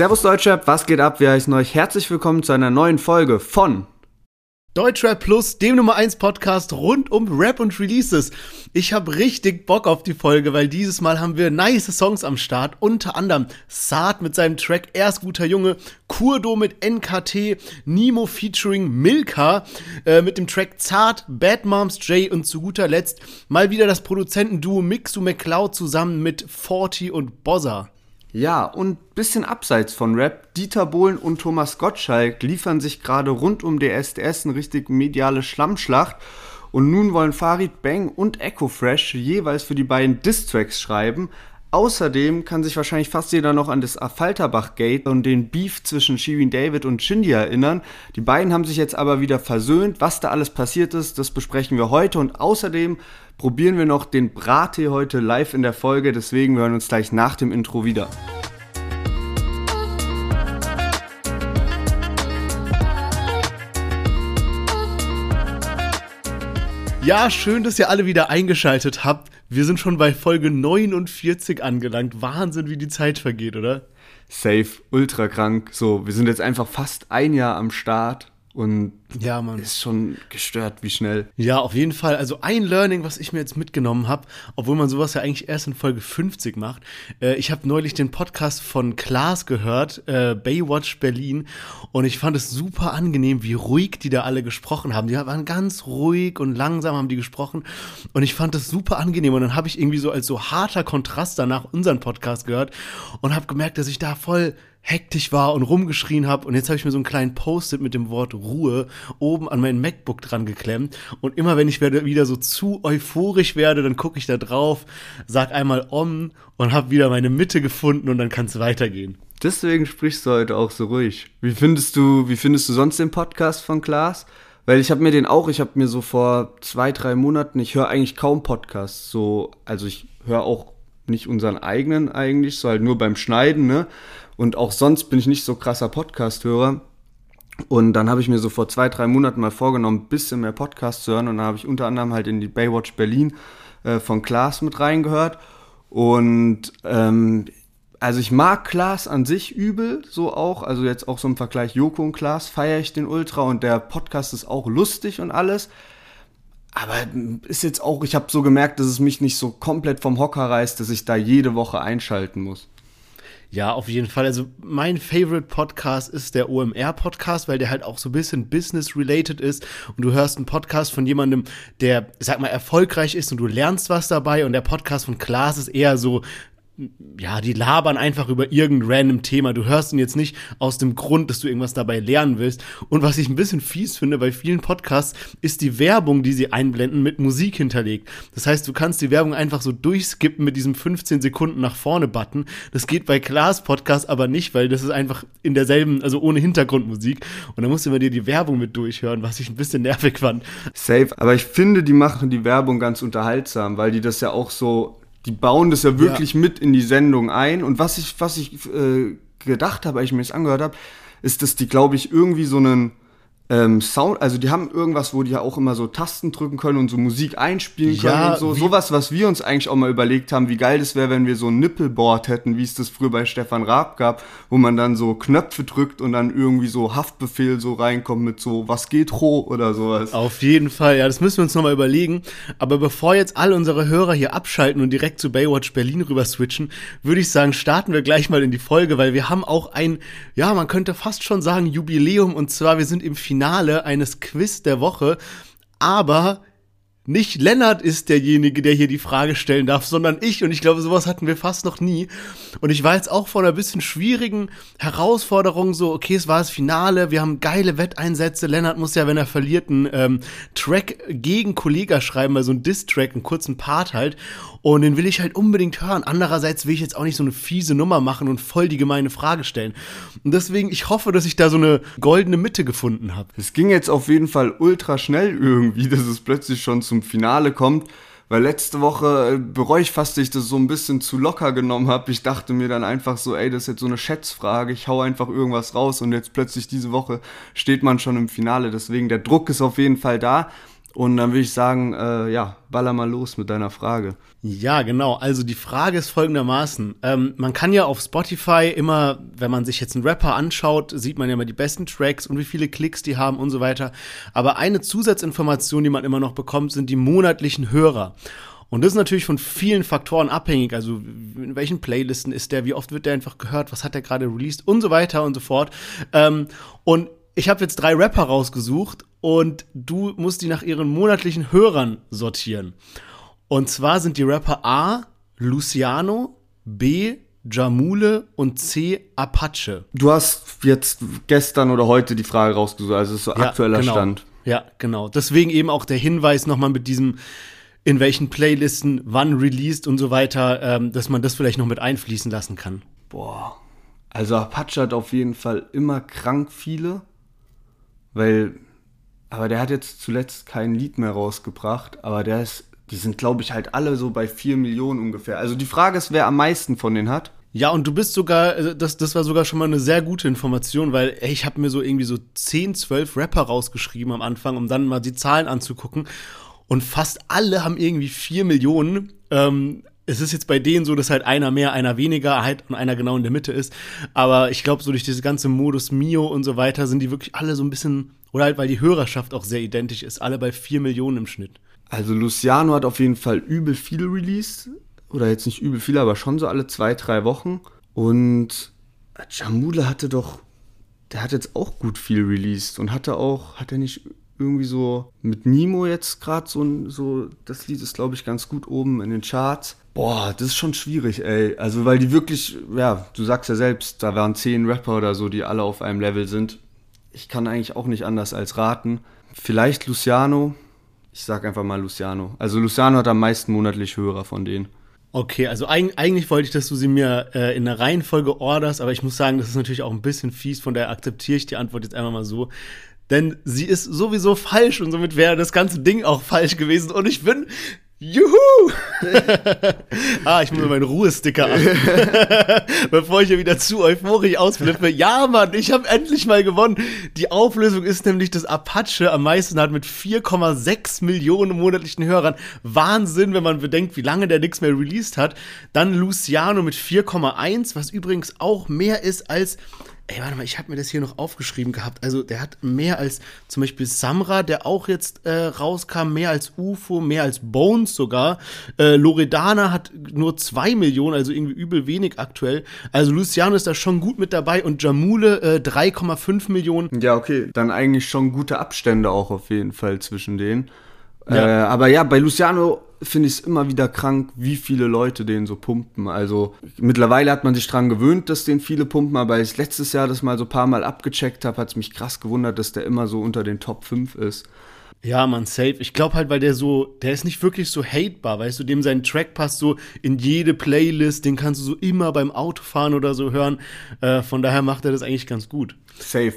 Servus Deutschrap, was geht ab? Wir heißen euch herzlich willkommen zu einer neuen Folge von Deutschrap Plus, dem Nummer 1 Podcast rund um Rap und Releases. Ich habe richtig Bock auf die Folge, weil dieses Mal haben wir nice Songs am Start. Unter anderem Saad mit seinem Track Erst guter Junge, Kurdo mit NKT, Nemo featuring Milka äh, mit dem Track Zart, Bad Moms J und zu guter Letzt mal wieder das Produzentenduo Mixu McCloud zusammen mit Forty und Bozza. Ja, und bisschen abseits von Rap, Dieter Bohlen und Thomas Gottschalk liefern sich gerade rund um DSDS eine richtig mediale Schlammschlacht. Und nun wollen Farid Bang und Echo Fresh jeweils für die beiden Distracks schreiben. Außerdem kann sich wahrscheinlich fast jeder noch an das Affalterbach-Gate und den Beef zwischen Shirin David und Shindy erinnern. Die beiden haben sich jetzt aber wieder versöhnt. Was da alles passiert ist, das besprechen wir heute. Und außerdem probieren wir noch den Brattee heute live in der Folge. Deswegen hören wir uns gleich nach dem Intro wieder. Ja, schön, dass ihr alle wieder eingeschaltet habt. Wir sind schon bei Folge 49 angelangt. Wahnsinn, wie die Zeit vergeht, oder? Safe, ultra krank. So, wir sind jetzt einfach fast ein Jahr am Start und ja, man. Ist schon gestört, wie schnell. Ja, auf jeden Fall. Also ein Learning, was ich mir jetzt mitgenommen habe, obwohl man sowas ja eigentlich erst in Folge 50 macht. Äh, ich habe neulich den Podcast von Klaas gehört, äh, Baywatch Berlin, und ich fand es super angenehm, wie ruhig die da alle gesprochen haben. Die waren ganz ruhig und langsam haben die gesprochen. Und ich fand es super angenehm. Und dann habe ich irgendwie so als so harter Kontrast danach unseren Podcast gehört und habe gemerkt, dass ich da voll hektisch war und rumgeschrien habe. Und jetzt habe ich mir so einen kleinen Post-it mit dem Wort Ruhe oben an mein MacBook dran geklemmt. Und immer wenn ich wieder so zu euphorisch werde, dann gucke ich da drauf, sag einmal Om und habe wieder meine Mitte gefunden und dann kann es weitergehen. Deswegen sprichst du heute auch so ruhig. Wie findest du, wie findest du sonst den Podcast von Klaas? Weil ich habe mir den auch, ich habe mir so vor zwei, drei Monaten, ich höre eigentlich kaum Podcasts, so, also ich höre auch nicht unseren eigenen eigentlich, so halt nur beim Schneiden, ne? Und auch sonst bin ich nicht so krasser Podcast-Hörer. Und dann habe ich mir so vor zwei, drei Monaten mal vorgenommen, ein bisschen mehr Podcasts zu hören. Und dann habe ich unter anderem halt in die Baywatch Berlin äh, von Klaas mit reingehört. Und ähm, also ich mag Klaas an sich übel, so auch. Also jetzt auch so im Vergleich Joko und Klaas feiere ich den Ultra und der Podcast ist auch lustig und alles. Aber ist jetzt auch, ich habe so gemerkt, dass es mich nicht so komplett vom Hocker reißt, dass ich da jede Woche einschalten muss. Ja, auf jeden Fall. Also mein Favorite Podcast ist der OMR Podcast, weil der halt auch so ein bisschen business-related ist und du hörst einen Podcast von jemandem, der, sag mal, erfolgreich ist und du lernst was dabei und der Podcast von Klaas ist eher so ja, die labern einfach über irgendein random Thema. Du hörst ihn jetzt nicht aus dem Grund, dass du irgendwas dabei lernen willst. Und was ich ein bisschen fies finde bei vielen Podcasts, ist die Werbung, die sie einblenden, mit Musik hinterlegt. Das heißt, du kannst die Werbung einfach so durchskippen mit diesem 15 Sekunden nach vorne Button. Das geht bei Klaas Podcast aber nicht, weil das ist einfach in derselben, also ohne Hintergrundmusik. Und da musst du immer dir die Werbung mit durchhören, was ich ein bisschen nervig fand. Safe. Aber ich finde, die machen die Werbung ganz unterhaltsam, weil die das ja auch so die bauen das ja wirklich ja. mit in die Sendung ein. Und was ich, was ich äh, gedacht habe, als ich mir das angehört habe, ist, dass die, glaube ich, irgendwie so einen ähm, Sound, also die haben irgendwas, wo die ja auch immer so Tasten drücken können und so Musik einspielen können ja, und so. Sowas, was wir uns eigentlich auch mal überlegt haben, wie geil das wäre, wenn wir so ein Nippelboard hätten, wie es das früher bei Stefan Raab gab, wo man dann so Knöpfe drückt und dann irgendwie so Haftbefehl so reinkommt mit so, was geht ho oder sowas. Auf jeden Fall, ja, das müssen wir uns nochmal überlegen. Aber bevor jetzt all unsere Hörer hier abschalten und direkt zu Baywatch Berlin rüber switchen, würde ich sagen, starten wir gleich mal in die Folge, weil wir haben auch ein, ja, man könnte fast schon sagen, Jubiläum und zwar wir sind im Finale Finale eines Quiz der Woche. Aber nicht Lennart ist derjenige, der hier die Frage stellen darf, sondern ich. Und ich glaube, sowas hatten wir fast noch nie. Und ich war jetzt auch vor einer bisschen schwierigen Herausforderung so, okay, es war das Finale, wir haben geile Wetteinsätze. Lennart muss ja, wenn er verliert, einen ähm, Track gegen Kollega schreiben, also einen Diss-Track, einen kurzen Part halt. Und den will ich halt unbedingt hören. Andererseits will ich jetzt auch nicht so eine fiese Nummer machen und voll die gemeine Frage stellen. Und deswegen, ich hoffe, dass ich da so eine goldene Mitte gefunden habe. Es ging jetzt auf jeden Fall ultra schnell irgendwie, dass es plötzlich schon zum Finale kommt. Weil letzte Woche äh, bereue ich fast, dass ich das so ein bisschen zu locker genommen habe. Ich dachte mir dann einfach so, ey, das ist jetzt so eine Schätzfrage. Ich hau einfach irgendwas raus und jetzt plötzlich diese Woche steht man schon im Finale. Deswegen der Druck ist auf jeden Fall da. Und dann würde ich sagen, äh, ja, baller mal los mit deiner Frage. Ja, genau. Also die Frage ist folgendermaßen. Ähm, man kann ja auf Spotify immer, wenn man sich jetzt einen Rapper anschaut, sieht man ja immer die besten Tracks und wie viele Klicks die haben und so weiter. Aber eine Zusatzinformation, die man immer noch bekommt, sind die monatlichen Hörer. Und das ist natürlich von vielen Faktoren abhängig. Also in welchen Playlisten ist der, wie oft wird der einfach gehört, was hat der gerade released und so weiter und so fort. Ähm, und ich habe jetzt drei Rapper rausgesucht und du musst die nach ihren monatlichen Hörern sortieren. Und zwar sind die Rapper A, Luciano, B, Jamule und C, Apache. Du hast jetzt gestern oder heute die Frage rausgesucht, also ist so ja, aktueller genau. Stand. Ja, genau. Deswegen eben auch der Hinweis nochmal mit diesem, in welchen Playlisten, wann released und so weiter, ähm, dass man das vielleicht noch mit einfließen lassen kann. Boah. Also Apache hat auf jeden Fall immer krank viele, weil aber der hat jetzt zuletzt kein Lied mehr rausgebracht, aber der ist, die sind, glaube ich, halt alle so bei 4 Millionen ungefähr. Also die Frage ist, wer am meisten von denen hat. Ja, und du bist sogar, äh, das, das war sogar schon mal eine sehr gute Information, weil ey, ich habe mir so irgendwie so 10, 12 Rapper rausgeschrieben am Anfang, um dann mal die Zahlen anzugucken. Und fast alle haben irgendwie 4 Millionen. Ähm, es ist jetzt bei denen so, dass halt einer mehr, einer weniger halt und einer genau in der Mitte ist. Aber ich glaube, so durch diese ganze Modus Mio und so weiter sind die wirklich alle so ein bisschen oder halt, weil die Hörerschaft auch sehr identisch ist, alle bei 4 Millionen im Schnitt. Also Luciano hat auf jeden Fall übel viel released. Oder jetzt nicht übel viel, aber schon so alle zwei, drei Wochen. Und Jamule hatte doch, der hat jetzt auch gut viel released und hatte auch, hat er nicht irgendwie so mit Nimo jetzt gerade so, so, das Lied ist glaube ich ganz gut oben in den Charts. Boah, das ist schon schwierig, ey. Also, weil die wirklich, ja, du sagst ja selbst, da waren zehn Rapper oder so, die alle auf einem Level sind ich kann eigentlich auch nicht anders als raten. Vielleicht Luciano. Ich sag einfach mal Luciano. Also Luciano hat am meisten monatlich Hörer von denen. Okay, also eig eigentlich wollte ich, dass du sie mir äh, in der Reihenfolge orderst, aber ich muss sagen, das ist natürlich auch ein bisschen fies, von daher akzeptiere ich die Antwort jetzt einfach mal so. Denn sie ist sowieso falsch und somit wäre das ganze Ding auch falsch gewesen. Und ich bin Juhu! ah, ich muss meinen Ruhesticker an. Bevor ich hier wieder zu euphorisch ausflippe. Ja, Mann, ich habe endlich mal gewonnen. Die Auflösung ist nämlich, dass Apache am meisten hat mit 4,6 Millionen monatlichen Hörern. Wahnsinn, wenn man bedenkt, wie lange der nichts mehr released hat. Dann Luciano mit 4,1, was übrigens auch mehr ist als Ey, warte mal, ich habe mir das hier noch aufgeschrieben gehabt. Also, der hat mehr als zum Beispiel Samra, der auch jetzt äh, rauskam, mehr als UFO, mehr als Bones sogar. Äh, Loredana hat nur zwei Millionen, also irgendwie übel wenig aktuell. Also, Luciano ist da schon gut mit dabei und Jamule äh, 3,5 Millionen. Ja, okay. Dann eigentlich schon gute Abstände auch auf jeden Fall zwischen denen. Ja. Äh, aber ja, bei Luciano finde ich es immer wieder krank, wie viele Leute den so pumpen. Also mittlerweile hat man sich dran gewöhnt, dass den viele pumpen, aber als ich letztes Jahr das mal so ein paar Mal abgecheckt habe, hat es mich krass gewundert, dass der immer so unter den Top 5 ist. Ja, man, safe. Ich glaube halt, weil der so, der ist nicht wirklich so hatebar, weißt du, dem sein Track passt so in jede Playlist, den kannst du so immer beim Autofahren oder so hören. Äh, von daher macht er das eigentlich ganz gut. Safe.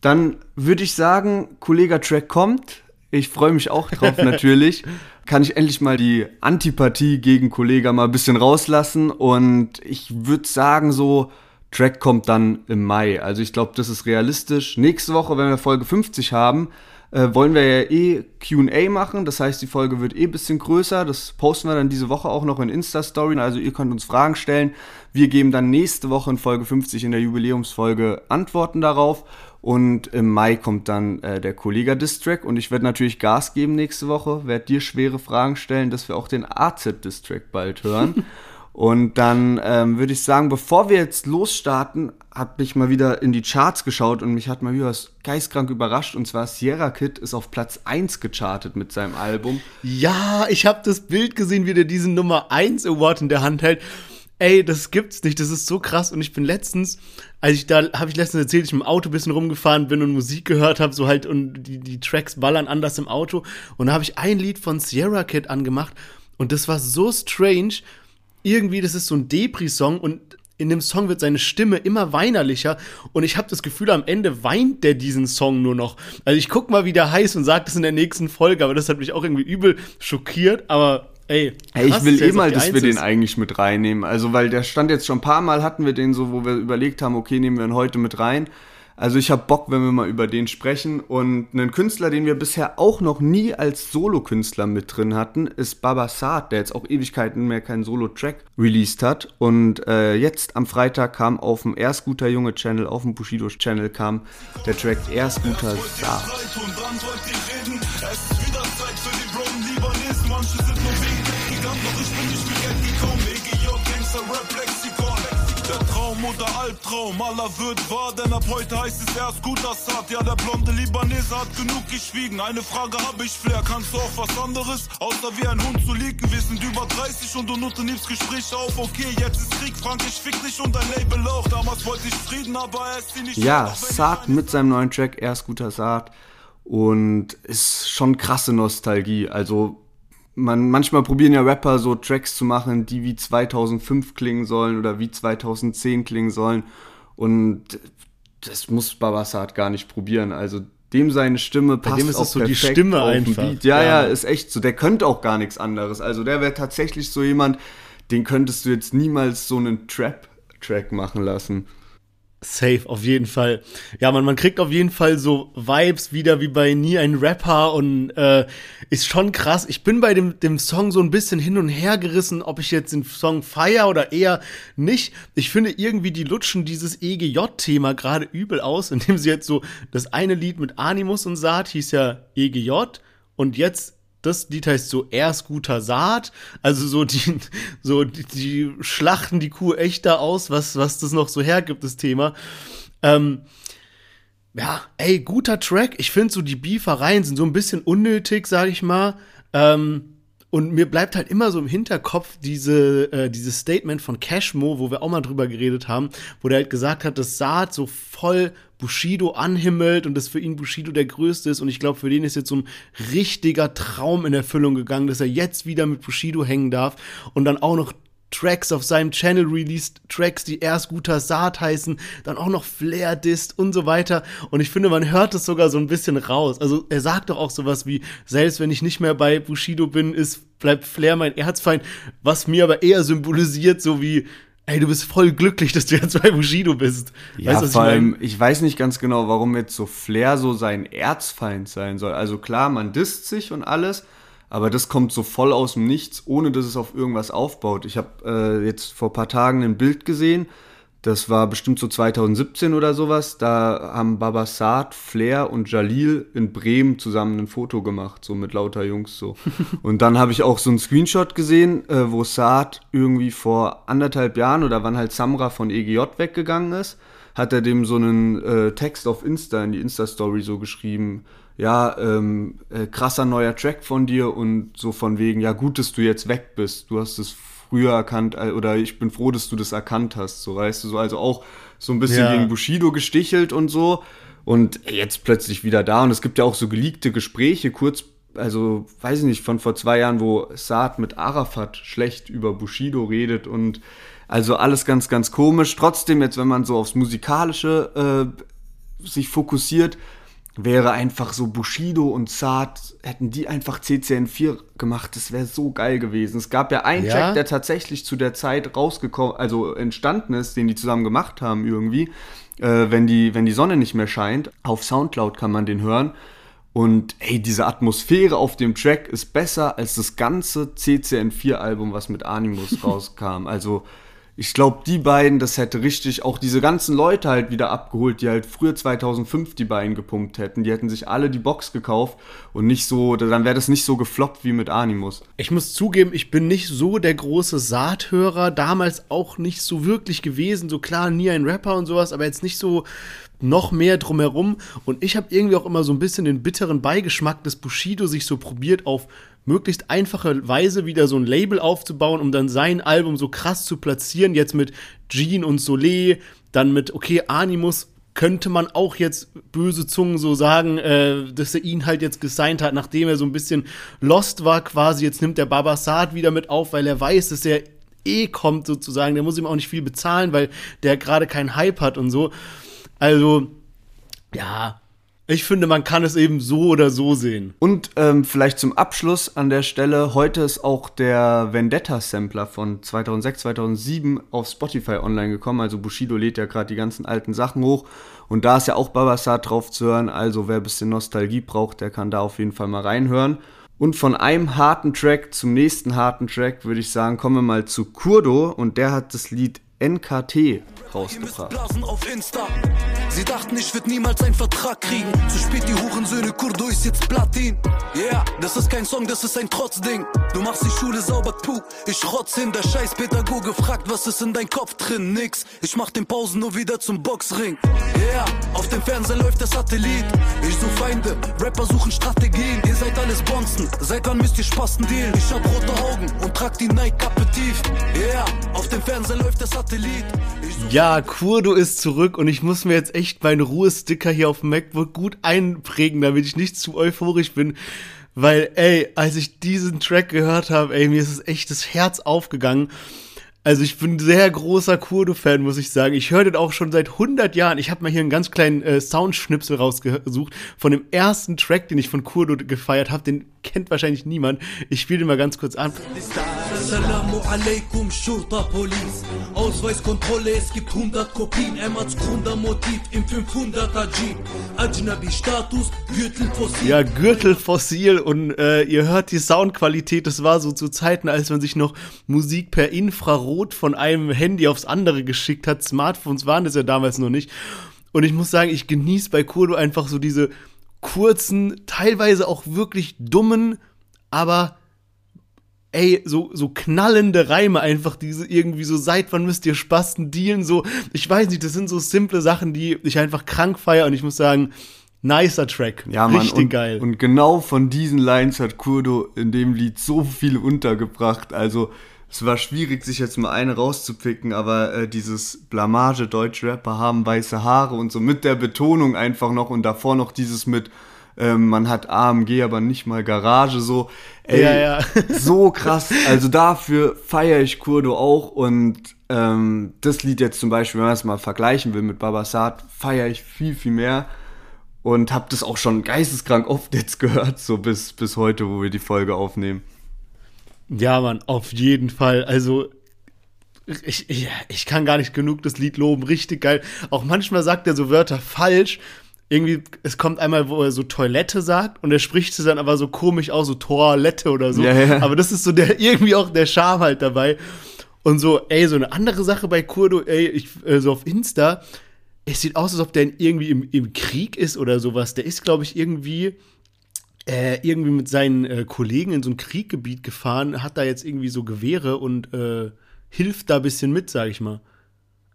Dann würde ich sagen, Kollege Track kommt. Ich freue mich auch drauf, natürlich. Kann ich endlich mal die Antipathie gegen Kollega mal ein bisschen rauslassen. Und ich würde sagen, so, Track kommt dann im Mai. Also ich glaube, das ist realistisch. Nächste Woche, wenn wir Folge 50 haben, äh, wollen wir ja eh QA machen. Das heißt, die Folge wird eh ein bisschen größer. Das posten wir dann diese Woche auch noch in Insta-Story. Also ihr könnt uns Fragen stellen. Wir geben dann nächste Woche in Folge 50 in der Jubiläumsfolge Antworten darauf. Und im Mai kommt dann äh, der Kollega Distrack und ich werde natürlich Gas geben nächste Woche, werde dir schwere Fragen stellen, dass wir auch den AZ Distrack bald hören. und dann ähm, würde ich sagen, bevor wir jetzt losstarten, habe ich mal wieder in die Charts geschaut und mich hat mal wieder was geistkrank überrascht. Und zwar Sierra Kid ist auf Platz 1 gechartet mit seinem Album. Ja, ich habe das Bild gesehen, wie der diesen Nummer 1 Award in der Hand hält ey, das gibt's nicht, das ist so krass. Und ich bin letztens, als ich da, habe ich letztens erzählt, ich im Auto ein bisschen rumgefahren bin und Musik gehört habe, so halt, und die, die Tracks ballern anders im Auto. Und da habe ich ein Lied von Sierra Kid angemacht und das war so strange. Irgendwie, das ist so ein Depri-Song und in dem Song wird seine Stimme immer weinerlicher und ich habe das Gefühl, am Ende weint der diesen Song nur noch. Also ich guck mal, wie der heißt und sag das in der nächsten Folge, aber das hat mich auch irgendwie übel schockiert, aber Ey, hey, ich will eh mal, dass wir den eigentlich mit reinnehmen. Also, weil der stand jetzt schon ein paar Mal, hatten wir den so, wo wir überlegt haben, okay, nehmen wir ihn heute mit rein. Also ich habe Bock, wenn wir mal über den sprechen. Und einen Künstler, den wir bisher auch noch nie als Solokünstler mit drin hatten, ist Baba Saad, der jetzt auch Ewigkeiten mehr keinen Solo-Track released hat. Und äh, jetzt am Freitag kam auf dem Erst guter Junge Channel, auf dem Bushido Channel kam der Track Erst guter Saad. Albtraum, aller wird wahr, denn ab heute heißt es erst gut Assad. Ja, der blonde Libanese hat genug geschwiegen. Eine Frage habe ich, Flair, kannst du auch was anderes? Außer wie ein Hund zu liegen, wir sind über 30 und du unternimmst Gespräche auf. Okay, jetzt ist Krieg, Frank, ich fick dich und dein Label auch. Damals wollte ich Frieden, aber er ist nicht. Ja, Saad mit seinem neuen Track, erst guter Saad. Und ist schon krasse Nostalgie. Also man, manchmal probieren ja Rapper so Tracks zu machen, die wie 2005 klingen sollen oder wie 2010 klingen sollen. Und das muss Babasat gar nicht probieren. Also dem seine Stimme passt Bei dem ist auch so die Stimme einfach. Beat. Ja, ja, ja, ist echt so. Der könnte auch gar nichts anderes. Also der wäre tatsächlich so jemand, den könntest du jetzt niemals so einen Trap-Track machen lassen. Safe, auf jeden Fall. Ja, man, man kriegt auf jeden Fall so Vibes wieder wie bei Nie ein Rapper und äh, ist schon krass. Ich bin bei dem, dem Song so ein bisschen hin und her gerissen, ob ich jetzt den Song feier oder eher nicht. Ich finde irgendwie, die lutschen dieses EGJ-Thema gerade übel aus, indem sie jetzt so das eine Lied mit Animus und Saat hieß ja EGJ und jetzt das Lied heißt so erst guter Saat. Also so die, so die, die schlachten die Kuh echt da aus, was, was das noch so hergibt, das Thema. Ähm, ja, ey, guter Track. Ich finde so die Beefereien sind so ein bisschen unnötig, sag ich mal. Ähm, und mir bleibt halt immer so im Hinterkopf diese, äh, dieses Statement von Cashmo, wo wir auch mal drüber geredet haben, wo der halt gesagt hat, dass Saat so voll Bushido anhimmelt und dass für ihn Bushido der Größte ist. Und ich glaube, für den ist jetzt so ein richtiger Traum in Erfüllung gegangen, dass er jetzt wieder mit Bushido hängen darf und dann auch noch Tracks auf seinem Channel released, Tracks, die erst guter Saat heißen, dann auch noch Flair disst und so weiter. Und ich finde, man hört es sogar so ein bisschen raus. Also er sagt doch auch sowas wie, selbst wenn ich nicht mehr bei Bushido bin, ist, bleibt Flair mein Erzfeind, was mir aber eher symbolisiert, so wie, ey, du bist voll glücklich, dass du jetzt bei Bushido bist. Ja, weißt, vor allem, ich, ich, weiß nicht ganz genau, warum jetzt so Flair so sein Erzfeind sein soll. Also klar, man disst sich und alles, aber das kommt so voll aus dem Nichts, ohne dass es auf irgendwas aufbaut. Ich habe äh, jetzt vor paar Tagen ein Bild gesehen, das war bestimmt so 2017 oder sowas. Da haben Baba Saad, Flair und Jalil in Bremen zusammen ein Foto gemacht, so mit lauter Jungs so. und dann habe ich auch so einen Screenshot gesehen, äh, wo Saad irgendwie vor anderthalb Jahren oder wann halt Samra von EGJ weggegangen ist, hat er dem so einen äh, Text auf Insta in die Insta-Story so geschrieben ja, ähm, äh, krasser neuer Track von dir und so von wegen, ja, gut, dass du jetzt weg bist. Du hast es früher erkannt äh, oder ich bin froh, dass du das erkannt hast. So weißt du, so also auch so ein bisschen ja. gegen Bushido gestichelt und so. Und jetzt plötzlich wieder da. Und es gibt ja auch so geleakte Gespräche, kurz, also weiß ich nicht, von vor zwei Jahren, wo Saad mit Arafat schlecht über Bushido redet und also alles ganz, ganz komisch. Trotzdem, jetzt, wenn man so aufs Musikalische äh, sich fokussiert, wäre einfach so Bushido und Saad, hätten die einfach CCN4 gemacht, das wäre so geil gewesen. Es gab ja einen ja? Track, der tatsächlich zu der Zeit rausgekommen, also entstanden ist, den die zusammen gemacht haben irgendwie, äh, wenn, die, wenn die Sonne nicht mehr scheint. Auf Soundcloud kann man den hören. Und ey, diese Atmosphäre auf dem Track ist besser als das ganze CCN4-Album, was mit Animus rauskam. Also ich glaube, die beiden, das hätte richtig auch diese ganzen Leute halt wieder abgeholt, die halt früher 2005 die beiden gepumpt hätten. Die hätten sich alle die Box gekauft und nicht so, dann wäre das nicht so gefloppt wie mit Animus. Ich muss zugeben, ich bin nicht so der große Saathörer, damals auch nicht so wirklich gewesen. So klar, nie ein Rapper und sowas, aber jetzt nicht so noch mehr drumherum. Und ich habe irgendwie auch immer so ein bisschen den bitteren Beigeschmack, dass Bushido sich so probiert auf möglichst einfache Weise wieder so ein Label aufzubauen, um dann sein Album so krass zu platzieren. Jetzt mit Jean und Soleil, dann mit, okay, Animus könnte man auch jetzt böse Zungen so sagen, äh, dass er ihn halt jetzt gesigned hat, nachdem er so ein bisschen lost war quasi. Jetzt nimmt der Babasat wieder mit auf, weil er weiß, dass er eh kommt sozusagen. Der muss ihm auch nicht viel bezahlen, weil der gerade keinen Hype hat und so. Also, ja, Ich finde, man kann es eben so oder so sehen. Und ähm, vielleicht zum Abschluss an der Stelle, heute ist auch der Vendetta-Sampler von 2006, 2007 auf Spotify online gekommen. Also Bushido lädt ja gerade die ganzen alten Sachen hoch. Und da ist ja auch Babasat drauf zu hören. Also wer ein bisschen Nostalgie braucht, der kann da auf jeden Fall mal reinhören. Und von einem harten Track zum nächsten harten Track würde ich sagen, kommen wir mal zu Kurdo. Und der hat das Lied NKT rausgebracht. Sie dachten, ich würde niemals einen Vertrag kriegen. Zu spät die Hurensöhne, Kurdo ist jetzt Platin. Yeah, das ist kein Song, das ist ein Trotzding. Du machst die Schule sauber, puh, ich rotz hin. Der scheiß Pädagoge fragt, was ist in dein Kopf drin? Nix, ich mach den Pausen nur wieder zum Boxring. Yeah, auf dem Fernseher läuft der Satellit. Ich such Feinde, Rapper suchen Strategien. Ihr seid alles Bonzen, seit wann müsst ihr Spasten dealen? Ich hab rote Augen und trag die Nike-Kappe tief. Yeah, auf dem Fernseher läuft der Satellit. Ja, Kurdo ist zurück und ich muss mir jetzt echt meinen Ruhesticker hier auf dem MacBook gut einprägen, damit ich nicht zu euphorisch bin. Weil, ey, als ich diesen Track gehört habe, ey, mir ist es echt das Herz aufgegangen. Also ich bin ein sehr großer Kurdo-Fan, muss ich sagen. Ich höre den auch schon seit 100 Jahren. Ich habe mal hier einen ganz kleinen äh, Soundschnipsel rausgesucht von dem ersten Track, den ich von Kurdo gefeiert habe. Den kennt wahrscheinlich niemand. Ich spiele den mal ganz kurz an. Assalamu alaikum, Shurta Police. Ausweiskontrolle, es gibt 100 Kopien. Emmats Gründermotiv im 500er Jeep. Ajnabi-Status, Gürtelfossil. Ja, Gürtelfossil. Und äh, ihr hört die Soundqualität. Das war so zu Zeiten, als man sich noch Musik per Infrarot von einem Handy aufs andere geschickt hat. Smartphones waren das ja damals noch nicht. Und ich muss sagen, ich genieße bei Kurdo einfach so diese kurzen, teilweise auch wirklich dummen, aber ey, so, so knallende Reime einfach, diese irgendwie so, seit wann müsst ihr Spasten dealen, so, ich weiß nicht, das sind so simple Sachen, die ich einfach krank feiere und ich muss sagen, nicer Track. Ja, Mann, Richtig und, geil. Und genau von diesen Lines hat Kurdo in dem Lied so viel untergebracht, also, es war schwierig, sich jetzt mal eine rauszupicken, aber äh, dieses Blamage, Deutschrapper haben weiße Haare und so mit der Betonung einfach noch und davor noch dieses mit, ähm, man hat AMG, aber nicht mal Garage, so, ey, ja, ja. so krass. Also dafür feiere ich Kurdo auch und ähm, das Lied jetzt zum Beispiel, wenn man es mal vergleichen will mit Babasat, feiere ich viel, viel mehr und habe das auch schon geisteskrank oft jetzt gehört, so bis, bis heute, wo wir die Folge aufnehmen. Ja, Mann, auf jeden Fall. Also, ich, ich, ich kann gar nicht genug das Lied loben. Richtig geil. Auch manchmal sagt er so Wörter falsch. Irgendwie, es kommt einmal, wo er so Toilette sagt und er spricht es dann aber so komisch aus, so Toilette oder so. Ja, ja. Aber das ist so der, irgendwie auch der Charme halt dabei. Und so, ey, so eine andere Sache bei Kurdo, ey, ich, äh, so auf Insta, es sieht aus, als ob der irgendwie im, im Krieg ist oder sowas. Der ist, glaube ich, irgendwie äh, irgendwie mit seinen äh, Kollegen in so ein Krieggebiet gefahren, hat da jetzt irgendwie so Gewehre und äh, hilft da ein bisschen mit, sag ich mal.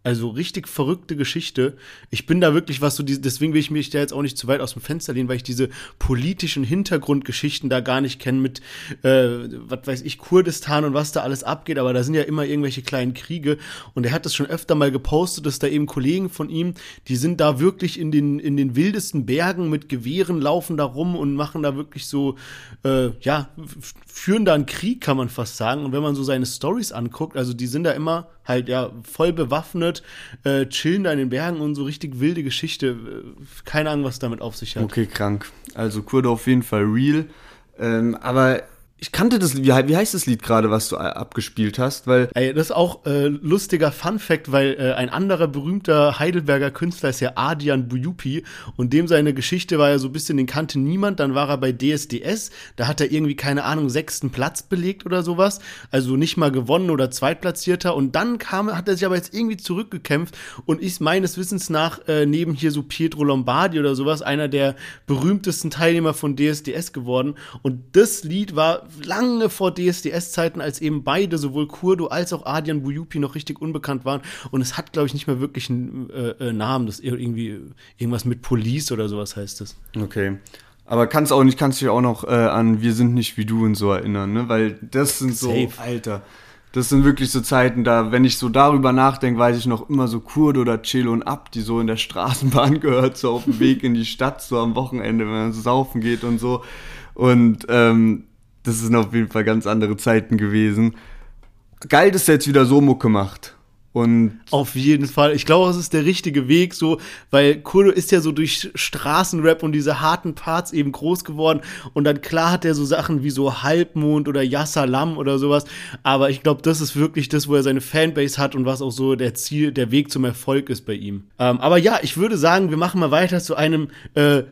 Also richtig verrückte Geschichte. Ich bin da wirklich, was so die, deswegen will ich mich da jetzt auch nicht zu weit aus dem Fenster lehnen, weil ich diese politischen Hintergrundgeschichten da gar nicht kenne mit, äh, was weiß ich, Kurdistan und was da alles abgeht, aber da sind ja immer irgendwelche kleinen Kriege und er hat das schon öfter mal gepostet, dass da eben Kollegen von ihm, die sind da wirklich in den, in den wildesten Bergen mit Gewehren, laufen da rum und machen da wirklich so, äh, ja, führen da einen Krieg, kann man fast sagen. Und wenn man so seine Stories anguckt, also die sind da immer halt ja voll bewaffnet, äh, chillen da in den Bergen und so richtig wilde Geschichte. Äh, keine Ahnung, was damit auf sich hat. Okay, krank. Also Kurdo auf jeden Fall real. Ähm, aber ich kannte das, wie, wie heißt das Lied gerade, was du äh, abgespielt hast? Weil Ey, das ist auch äh, lustiger Fun Fact, weil äh, ein anderer berühmter Heidelberger Künstler ist ja Adian Buyupi und dem seine Geschichte war ja so ein bisschen, den kannte niemand. Dann war er bei DSDS, da hat er irgendwie, keine Ahnung, sechsten Platz belegt oder sowas. Also nicht mal gewonnen oder zweitplatzierter. Und dann kam, hat er sich aber jetzt irgendwie zurückgekämpft und ist meines Wissens nach äh, neben hier so Pietro Lombardi oder sowas einer der berühmtesten Teilnehmer von DSDS geworden. Und das Lied war lange vor DSDS-Zeiten, als eben beide, sowohl Kurdo als auch Adian Buyupi, noch richtig unbekannt waren. Und es hat, glaube ich, nicht mehr wirklich einen äh, äh, Namen. Das irgendwie irgendwas mit Police oder sowas heißt es. Okay. Aber kannst auch nicht, kannst dich auch noch äh, an Wir sind nicht wie du und so erinnern, ne? Weil das sind so, Safe. Alter. Das sind wirklich so Zeiten, da, wenn ich so darüber nachdenke, weiß ich noch immer so Kurd oder Chill und Ab, die so in der Straßenbahn gehört, so auf dem Weg in die Stadt, so am Wochenende, wenn man so saufen geht und so. Und ähm, das sind auf jeden Fall ganz andere Zeiten gewesen. Geil, dass er jetzt wieder so Mucke macht. Und Auf jeden Fall. Ich glaube, es ist der richtige Weg, so, weil Kurdo ist ja so durch Straßenrap und diese harten Parts eben groß geworden. Und dann klar hat er so Sachen wie so Halbmond oder Yassalam oder sowas. Aber ich glaube, das ist wirklich das, wo er seine Fanbase hat und was auch so der Ziel, der Weg zum Erfolg ist bei ihm. Ähm, aber ja, ich würde sagen, wir machen mal weiter zu einem äh,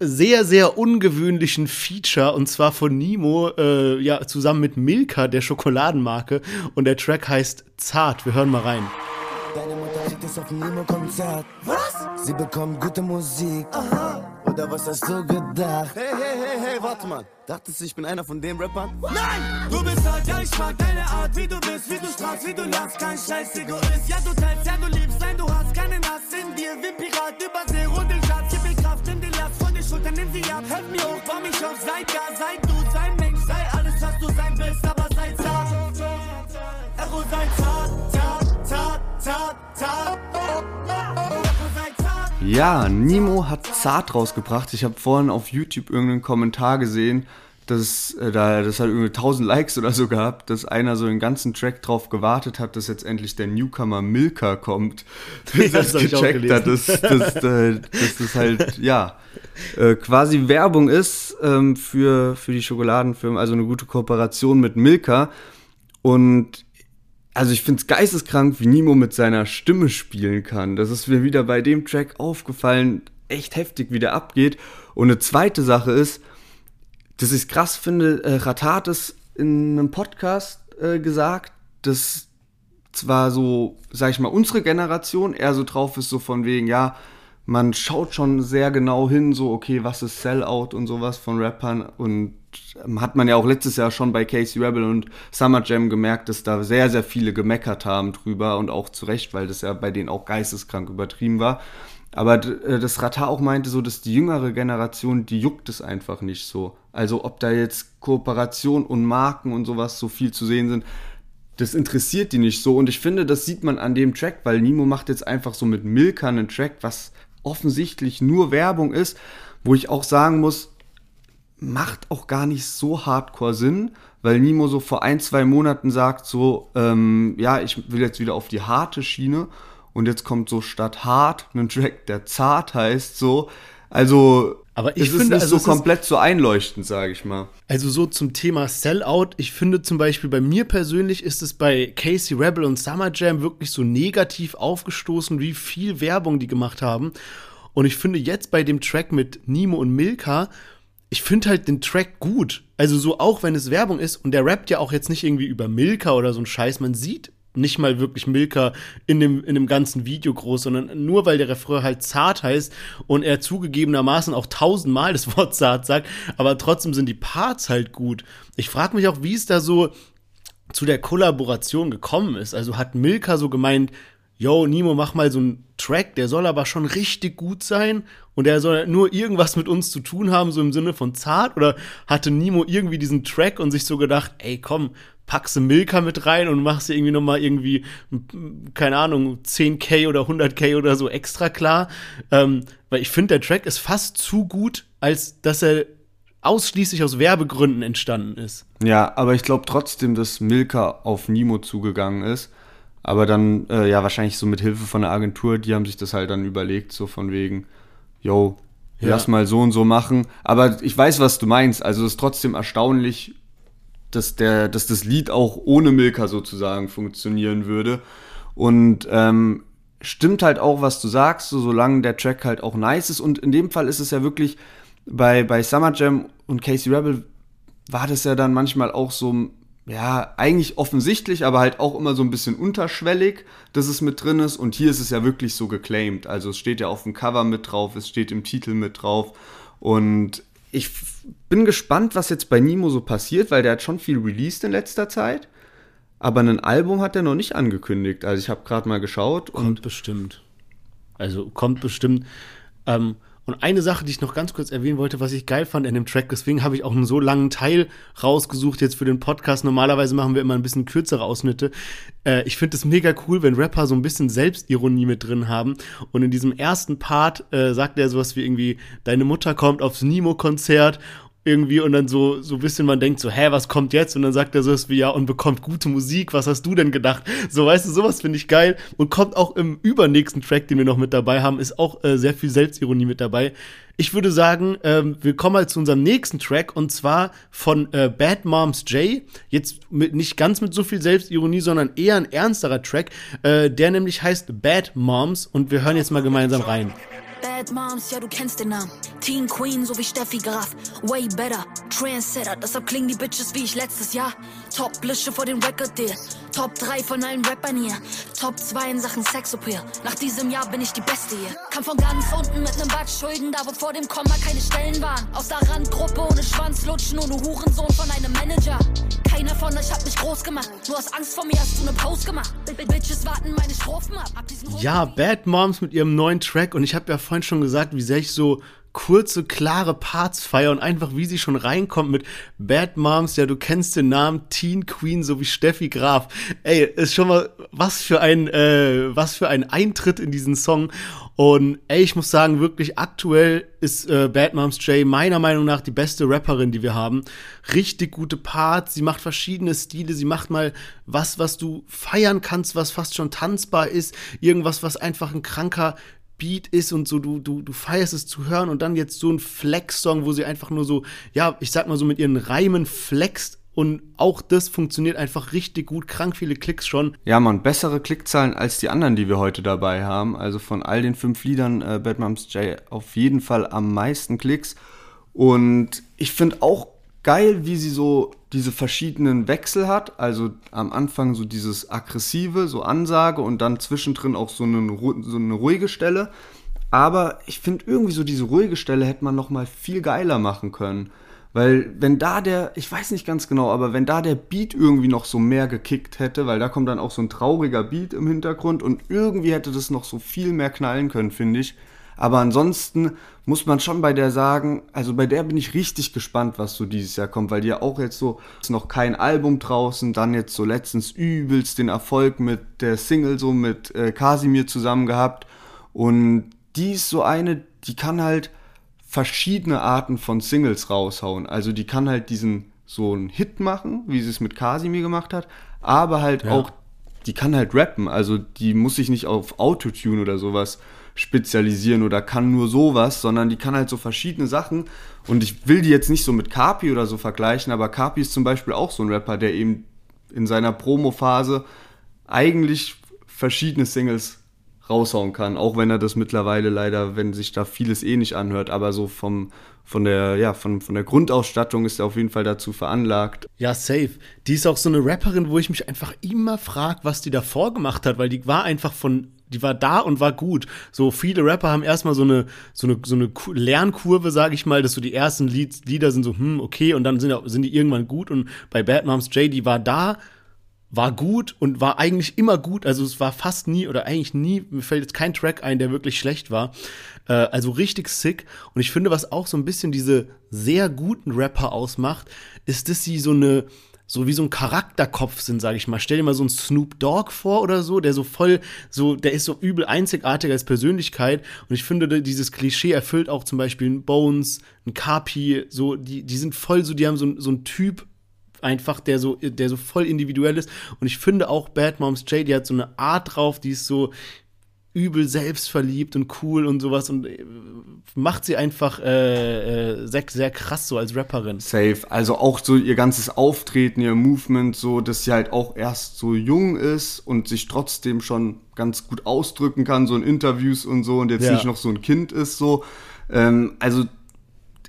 sehr, sehr ungewöhnlichen Feature und zwar von Nemo, äh, ja, zusammen mit Milka, der Schokoladenmarke. Und der Track heißt Zart. Wir hören mal rein. Deine Mutter schickt es auf Nemo-Konzert. Was? Sie bekommt gute Musik. Aha. Oder was hast du gedacht? Hey, hey, hey, hey, warte mal. Dachtest du, ich bin einer von den Rappern? Nein! Du bist hart, ja, ich mag deine Art, wie du bist, wie du strahlst, wie du lachst, kein Scheiß, Egoist. Ja, du teilst, ja, du liebst, nein, du hast keinen Hass in dir, wie Pirat über See, Schultern, nimm sie ab, helf mir hoch, bau mich auf, sei da, sei du, sei Mensch, sei alles, was du sein willst, aber sei zart. Echo, sei zart, zart, zart, zart, zart. Ja, Nemo hat Zart rausgebracht. Ich habe vorhin auf YouTube irgendeinen Kommentar gesehen, dass äh, da das hat irgendwie 1000 Likes oder so gehabt, dass einer so den ganzen Track drauf gewartet hat, dass jetzt endlich der Newcomer Milka kommt. Bis das ich auch gecheckt hat, dass, dass, äh, dass das halt, ja, äh, quasi Werbung ist ähm, für, für die Schokoladenfirmen, also eine gute Kooperation mit Milka. Und also ich finde es geisteskrank, wie Nemo mit seiner Stimme spielen kann. Das ist mir wieder bei dem Track aufgefallen, echt heftig, wie der abgeht. Und eine zweite Sache ist, dass ich krass finde, äh, Ratat hat es in einem Podcast äh, gesagt, dass zwar so, sag ich mal, unsere Generation eher so drauf ist, so von wegen, ja, man schaut schon sehr genau hin, so, okay, was ist Sellout und sowas von Rappern und ähm, hat man ja auch letztes Jahr schon bei Casey Rebel und Summer Jam gemerkt, dass da sehr, sehr viele gemeckert haben drüber und auch zu Recht, weil das ja bei denen auch geisteskrank übertrieben war. Aber äh, das Rata auch meinte so, dass die jüngere Generation, die juckt es einfach nicht so. Also ob da jetzt Kooperation und Marken und sowas so viel zu sehen sind, das interessiert die nicht so. Und ich finde, das sieht man an dem Track, weil Nemo macht jetzt einfach so mit Milka einen Track, was offensichtlich nur Werbung ist, wo ich auch sagen muss, macht auch gar nicht so hardcore Sinn, weil Nemo so vor ein, zwei Monaten sagt so, ähm, ja, ich will jetzt wieder auf die harte Schiene und jetzt kommt so statt hart ein Track, der zart heißt, so. Also, Aber ich es ist finde, nicht also so ist- komplett so einleuchtend, sage ich mal. Also so zum Thema Sellout. Ich finde zum Beispiel bei mir persönlich ist es bei Casey Rebel und Summer Jam wirklich so negativ aufgestoßen, wie viel Werbung die gemacht haben. Und ich finde jetzt bei dem Track mit Nemo und Milka, ich finde halt den Track gut. Also so auch wenn es Werbung ist und der rappt ja auch jetzt nicht irgendwie über Milka oder so ein Scheiß. Man sieht nicht mal wirklich Milka in dem, in dem ganzen Video groß, sondern nur weil der Refrain halt zart heißt und er zugegebenermaßen auch tausendmal das Wort zart sagt, aber trotzdem sind die Parts halt gut. Ich frage mich auch, wie es da so zu der Kollaboration gekommen ist. Also hat Milka so gemeint, yo, Nemo, mach mal so einen Track, der soll aber schon richtig gut sein und der soll nur irgendwas mit uns zu tun haben, so im Sinne von zart? Oder hatte Nemo irgendwie diesen Track und sich so gedacht, ey, komm, packst du Milka mit rein und machst irgendwie nochmal irgendwie, keine Ahnung, 10k oder 100k oder so extra klar? Ähm, weil ich finde, der Track ist fast zu gut, als dass er ausschließlich aus Werbegründen entstanden ist. Ja, aber ich glaube trotzdem, dass Milka auf Nemo zugegangen ist. Aber dann, äh, ja, wahrscheinlich so mit Hilfe von der Agentur, die haben sich das halt dann überlegt, so von wegen, yo, Ja. lass mal so und so machen. Aber ich weiß, was du meinst. Also es ist trotzdem erstaunlich, dass, der, dass das Lied auch ohne Milka sozusagen funktionieren würde. Und ähm, stimmt halt auch, was du sagst, so, solange der Track halt auch nice ist. Und in dem Fall ist es ja wirklich bei, bei Summer Jam und Casey Rebel war das ja dann manchmal auch so, ja, eigentlich offensichtlich, aber halt auch immer so ein bisschen unterschwellig, dass es mit drin ist. Und hier ist es ja wirklich so geclaimed. Also es steht ja auf dem Cover mit drauf, es steht im Titel mit drauf. Und ich bin gespannt, was jetzt bei Nemo so passiert, weil der hat schon viel released in letzter Zeit. Aber ein Album hat er noch nicht angekündigt. Also ich habe gerade mal geschaut und Kommt bestimmt. Also kommt bestimmt. Ähm, und eine Sache, die ich noch ganz kurz erwähnen wollte, was ich geil fand an dem Track, deswegen habe ich auch einen so langen Teil rausgesucht jetzt für den Podcast. Normalerweise machen wir immer ein bisschen kürzere Ausschnitte. Äh, ich finde es mega cool, wenn Rapper so ein bisschen Selbstironie mit drin haben. Und in diesem ersten Part äh, sagt er sowas wie irgendwie, deine Mutter kommt aufs Nemo-Konzert irgendwie und dann so, so ein bisschen man denkt so, hä, was kommt jetzt? Und dann sagt er so was wie, ja, und bekommt gute Musik, was hast du denn gedacht? So, weißt du, sowas finde ich geil und kommt auch im übernächsten Track, den wir noch mit dabei haben, ist auch äh, sehr viel Selbstironie mit dabei. Ich würde sagen, ähm, wir kommen halt zu unserem nächsten Track und zwar von äh, Bad Moms J. Jetzt mit, nicht ganz mit so viel Selbstironie, sondern eher ein ernsterer Track, äh, der nämlich heißt Bad Moms und wir hören jetzt mal gemeinsam rein. Bad Moms, ja du kennst den Namen. Teen Queen, so wie Steffi Graf. Way better, Trendsetter, deshalb klingen die Bitches wie ich letztes Jahr. Top Blische vor dem Record Deal. Top 3 von allen Rappern hier. Top 2 in Sachen Sexappeal. Nach diesem Jahr bin ich die Beste hier. Kam von ganz unten mit nem Bad Schulden, da wo vor dem Komma keine Stellen waren. Aus der Randgruppe ohne Schwanzlutschen, ohne Hurensohn von einem Manager. Keiner von euch hat mich groß gemacht. Nur aus Angst vor mir hast du ne Pause gemacht. Bitches warten meine Strophen ab. ab Ja, Bad Moms mit ihrem neuen Track und ich habe ja vorhin schon gesagt, wie sehr ich so kurze, klare Parts feier und einfach wie sie schon reinkommt mit Bad Moms, ja, du kennst den Namen Teen Queen, so wie Steffi Graf. Ey, ist schon mal was für ein, äh, was für ein Eintritt in diesen Song. Und ey, ich muss sagen, wirklich aktuell ist äh, Bad Moms J meiner Meinung nach die beste Rapperin, die wir haben. Richtig gute Parts, sie macht verschiedene Stile, sie macht mal was, was du feiern kannst, was fast schon tanzbar ist, irgendwas, was einfach ein kranker Beat ist und so, du, du, du feierst es zu hören und dann jetzt so ein Flex-Song, wo sie einfach nur so, ja, ich sag mal so mit ihren Reimen flext und auch das funktioniert einfach richtig gut, krank viele Klicks schon. Ja, man, bessere Klickzahlen als die anderen, die wir heute dabei haben. Also von all den fünf Liedern äh, Bad Moms J auf jeden Fall am meisten Klicks. Und ich finde auch geil, wie sie so diese verschiedenen Wechsel hat. Also am Anfang so dieses aggressive, so Ansage und dann zwischendrin auch so eine, so eine ruhige Stelle. Aber ich finde irgendwie so diese ruhige Stelle hätte man noch mal viel geiler machen können. Weil wenn da der, ich weiß nicht ganz genau, aber wenn da der Beat irgendwie noch so mehr gekickt hätte, weil da kommt dann auch so ein trauriger Beat im Hintergrund und irgendwie hätte das noch so viel mehr knallen können, finde ich. Aber ansonsten muss man schon bei der sagen, also bei der bin ich richtig gespannt, was so dieses Jahr kommt, weil die ja auch jetzt so, ist noch kein Album draußen, dann jetzt so letztens übelst den Erfolg mit der Single so mit äh, Kasimir zusammen gehabt. Und die ist so eine, die kann halt verschiedene Arten von Singles raushauen. Also die kann halt diesen so einen Hit machen, wie sie es mit Kasimir gemacht hat, aber halt Ja. auch, die kann halt rappen. Also die muss sich nicht auf Autotune oder sowas spezialisieren oder kann nur sowas, sondern die kann halt so verschiedene Sachen. Und ich will die jetzt nicht so mit Kapi oder so vergleichen, aber Kapi ist zum Beispiel auch so ein Rapper, der eben in seiner Promo-Phase eigentlich verschiedene Singles raushauen kann, auch wenn er das mittlerweile leider, wenn sich da vieles eh nicht anhört, aber so vom von der ja von, von der Grundausstattung ist er auf jeden Fall dazu veranlagt. Ja, safe. Die ist auch so eine Rapperin, wo ich mich einfach immer frage, was die davor gemacht hat, weil die war einfach von, die war da und war gut. So viele Rapper haben erstmal so eine, so eine, so eine Ku- Lernkurve, sage ich mal, dass so die ersten Lied, Lieder sind so, hm, okay, und dann sind, sind die irgendwann gut. Und bei Bad Moms J, die war da, war gut und war eigentlich immer gut. Also es war fast nie oder eigentlich nie, mir fällt jetzt kein Track ein, der wirklich schlecht war. Äh, also richtig sick. Und ich finde, was auch so ein bisschen diese sehr guten Rapper ausmacht, ist, dass sie so eine, so wie so ein Charakterkopf sind, sage ich mal. Stell dir mal so einen Snoop Dogg vor oder so, der so voll, so, der ist so übel einzigartig als Persönlichkeit. Und ich finde, dieses Klischee erfüllt auch zum Beispiel ein Bones, ein Kapi, so, die, die sind voll so, die haben so, so einen Typ einfach, der so, der so voll individuell ist. Und ich finde auch Bad Moms J, die hat so eine Art drauf, die ist so übel selbstverliebt und cool und sowas und äh, macht sie einfach äh, äh, sehr, sehr krass so als Rapperin. Safe. Also auch so ihr ganzes Auftreten, ihr Movement, so, dass sie halt auch erst so jung ist und sich trotzdem schon ganz gut ausdrücken kann, so in Interviews und so und jetzt Ja. nicht noch so ein Kind ist, so. Ähm, also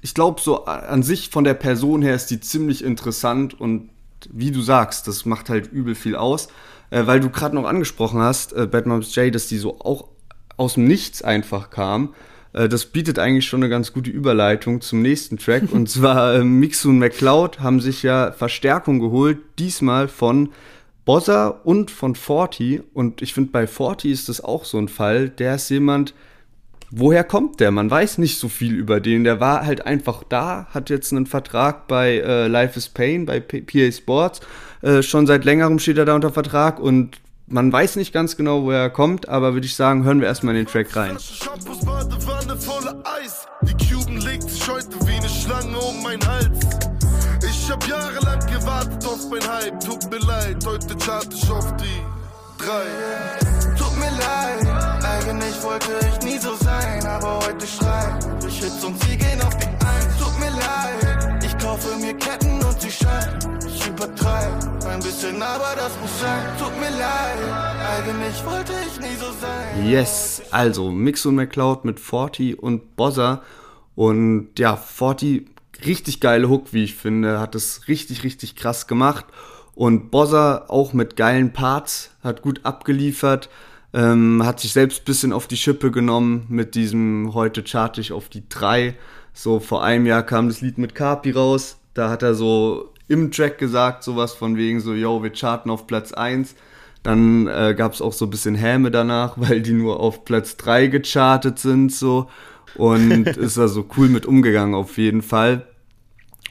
ich glaube, so an sich von der Person her ist die ziemlich interessant und wie du sagst, das macht halt übel viel aus. Äh, weil du gerade noch angesprochen hast, äh, Bad Moms J, dass die so auch aus dem Nichts einfach kam. Äh, das bietet eigentlich schon eine ganz gute Überleitung zum nächsten Track. und zwar äh, Mixu und McCloud haben sich ja Verstärkung geholt, diesmal von Bozza und von Forti. Und ich finde, bei Forti ist das auch so ein Fall. Der ist jemand, woher kommt der? Man weiß nicht so viel über den. Der war halt einfach da, hat jetzt einen Vertrag bei äh, Life is Pain, bei P PA Sports. Äh, schon seit längerem steht er da unter Vertrag und man weiß nicht ganz genau, woher er kommt, aber würde ich sagen, hören wir erstmal in den Track rein. Shampoos, Badewanne voller Eis. Die Cuban legt sich heute wie eine Schlange um meinen Hals. ist mein Hype, tut mir leid, heute chart ich auf die drei. Tut mir leid, eigentlich wollte ich nie so sein, aber heute schrei ich Hits und sie gehen auf die Eins. Tut mir leid, ich kaufe mir Ketten und sie scheinen. Ich übertreibe ein bisschen, aber das muss sein. Tut mir leid, eigentlich wollte ich nie so sein. Yes, also Mix und McCloud mit Forty und Bozza. Und ja, Forty, richtig geile Hook, wie ich finde, hat es richtig, richtig krass gemacht. Und Bozza auch mit geilen Parts, hat gut abgeliefert, ähm, hat sich selbst bisschen auf die Schippe genommen mit diesem heute chart ich auf die drei. So vor einem Jahr kam das Lied mit Carpi raus, da hat er so im Track gesagt, sowas von wegen so, yo, wir charten auf Platz 1. Dann äh, gab es auch so ein bisschen Häme danach, weil die nur auf Platz 3 gechartet sind, so. Und ist da so cool mit umgegangen, auf jeden Fall.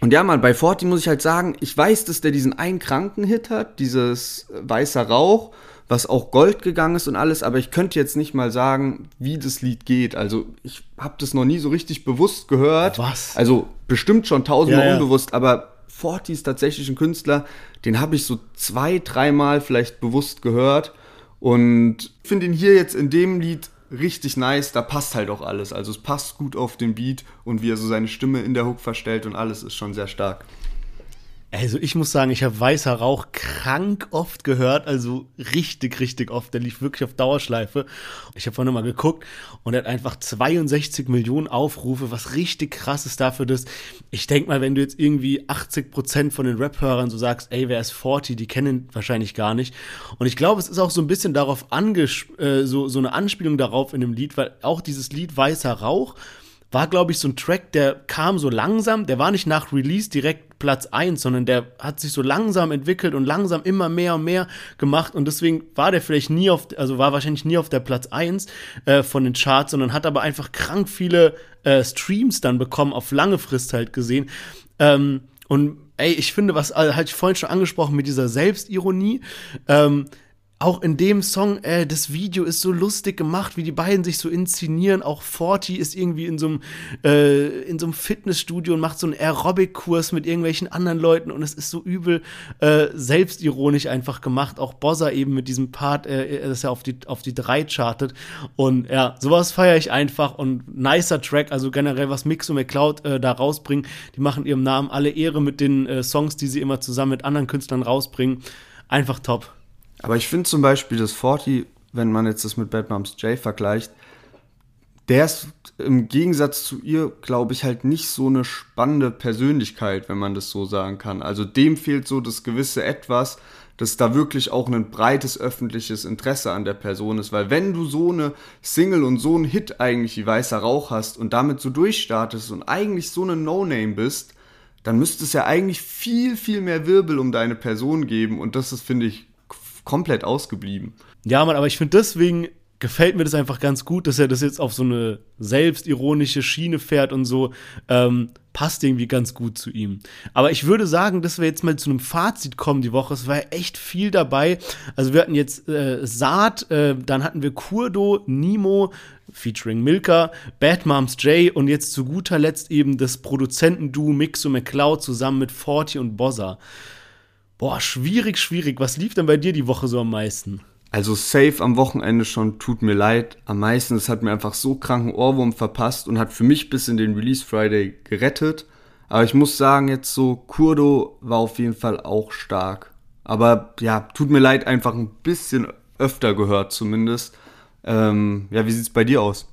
Und ja, man, bei Forti muss ich halt sagen, ich weiß, dass der diesen einen kranken Hit hat, dieses weißer Rauch, was auch Gold gegangen ist und alles, aber ich könnte jetzt nicht mal sagen, wie das Lied geht. Also ich habe das noch nie so richtig bewusst gehört. Was? Also bestimmt schon tausendmal Ja, ja. unbewusst, aber Forti ist tatsächlich ein Künstler, den habe ich so zwei, dreimal vielleicht bewusst gehört und finde ihn hier jetzt in dem Lied richtig nice, da passt halt auch alles. Also es passt gut auf den Beat und wie er so seine Stimme in der Hook verstellt und alles ist schon sehr stark. Also ich muss sagen, ich habe Weißer Rauch krank oft gehört, also richtig, richtig oft. Der lief wirklich auf Dauerschleife. Ich habe vorhin mal geguckt und er hat einfach 62 Millionen Aufrufe, was richtig krass ist dafür, dass ich denk mal, wenn du jetzt irgendwie 80 Prozent von den Rap-Hörern so sagst, ey, wer ist 40, die kennen wahrscheinlich gar nicht. Und ich glaube, es ist auch so ein bisschen darauf anges äh, so, so eine Anspielung darauf in dem Lied, weil auch dieses Lied Weißer Rauch war, glaube ich, so ein Track, der kam so langsam, der war nicht nach Release direkt Platz 1, sondern der hat sich so langsam entwickelt und langsam immer mehr und mehr gemacht und deswegen war der vielleicht nie auf, also war wahrscheinlich nie auf der Platz 1 äh, von den Charts, sondern hat aber einfach krank viele äh, Streams dann bekommen, auf lange Frist halt gesehen. Ähm, und ey, ich finde, was äh, hatte ich vorhin schon angesprochen mit dieser Selbstironie, ähm, auch in dem Song, äh, das Video ist so lustig gemacht, wie die beiden sich so inszenieren. Auch Forti ist irgendwie in so einem äh, in so einem Fitnessstudio und macht so einen Aerobic-Kurs mit irgendwelchen anderen Leuten und es ist so übel äh, selbstironisch einfach gemacht. Auch Bozza eben mit diesem Part, äh, dass er auf die auf die drei chartet und ja, sowas feiere ich einfach und nicer Track. Also generell was Mix und McCloud äh, da rausbringen, die machen ihrem Namen alle Ehre mit den äh, Songs, die sie immer zusammen mit anderen Künstlern rausbringen. Einfach top. Aber ich finde zum Beispiel, dass Forti, wenn man jetzt das mit Bad Moms J vergleicht, der ist im Gegensatz zu ihr, glaube ich, halt nicht so eine spannende Persönlichkeit, wenn man das so sagen kann. Also dem fehlt so das gewisse Etwas, dass da wirklich auch ein breites öffentliches Interesse an der Person ist. Weil wenn du so eine Single und so einen Hit eigentlich wie Weißer Rauch hast und damit so durchstartest und eigentlich so eine No-Name bist, dann müsste es ja eigentlich viel, viel mehr Wirbel um deine Person geben. Und das ist, finde ich, komplett ausgeblieben. Ja, Mann, aber ich finde deswegen gefällt mir das einfach ganz gut, dass er das jetzt auf so eine selbstironische Schiene fährt und so. Ähm, passt irgendwie ganz gut zu ihm. Aber ich würde sagen, dass wir jetzt mal zu einem Fazit kommen die Woche. Es war echt viel dabei. Also wir hatten jetzt äh, Saat, äh, dann hatten wir Kurdo, Nemo, featuring Milka, Bad Moms J und jetzt zu guter Letzt eben das Produzentenduo Mixo McCloud zusammen mit Forti und Bozza. Boah, schwierig, schwierig. Was lief denn bei dir die Woche so am meisten? Also safe am Wochenende schon, tut mir leid. Am meisten, es hat mir einfach so kranken Ohrwurm verpasst und hat für mich bis in den Release Friday gerettet. Aber ich muss sagen, jetzt so, Kurdo war auf jeden Fall auch stark. Aber ja, tut mir leid, einfach ein bisschen öfter gehört zumindest. Ähm, ja, wie sieht's bei dir aus?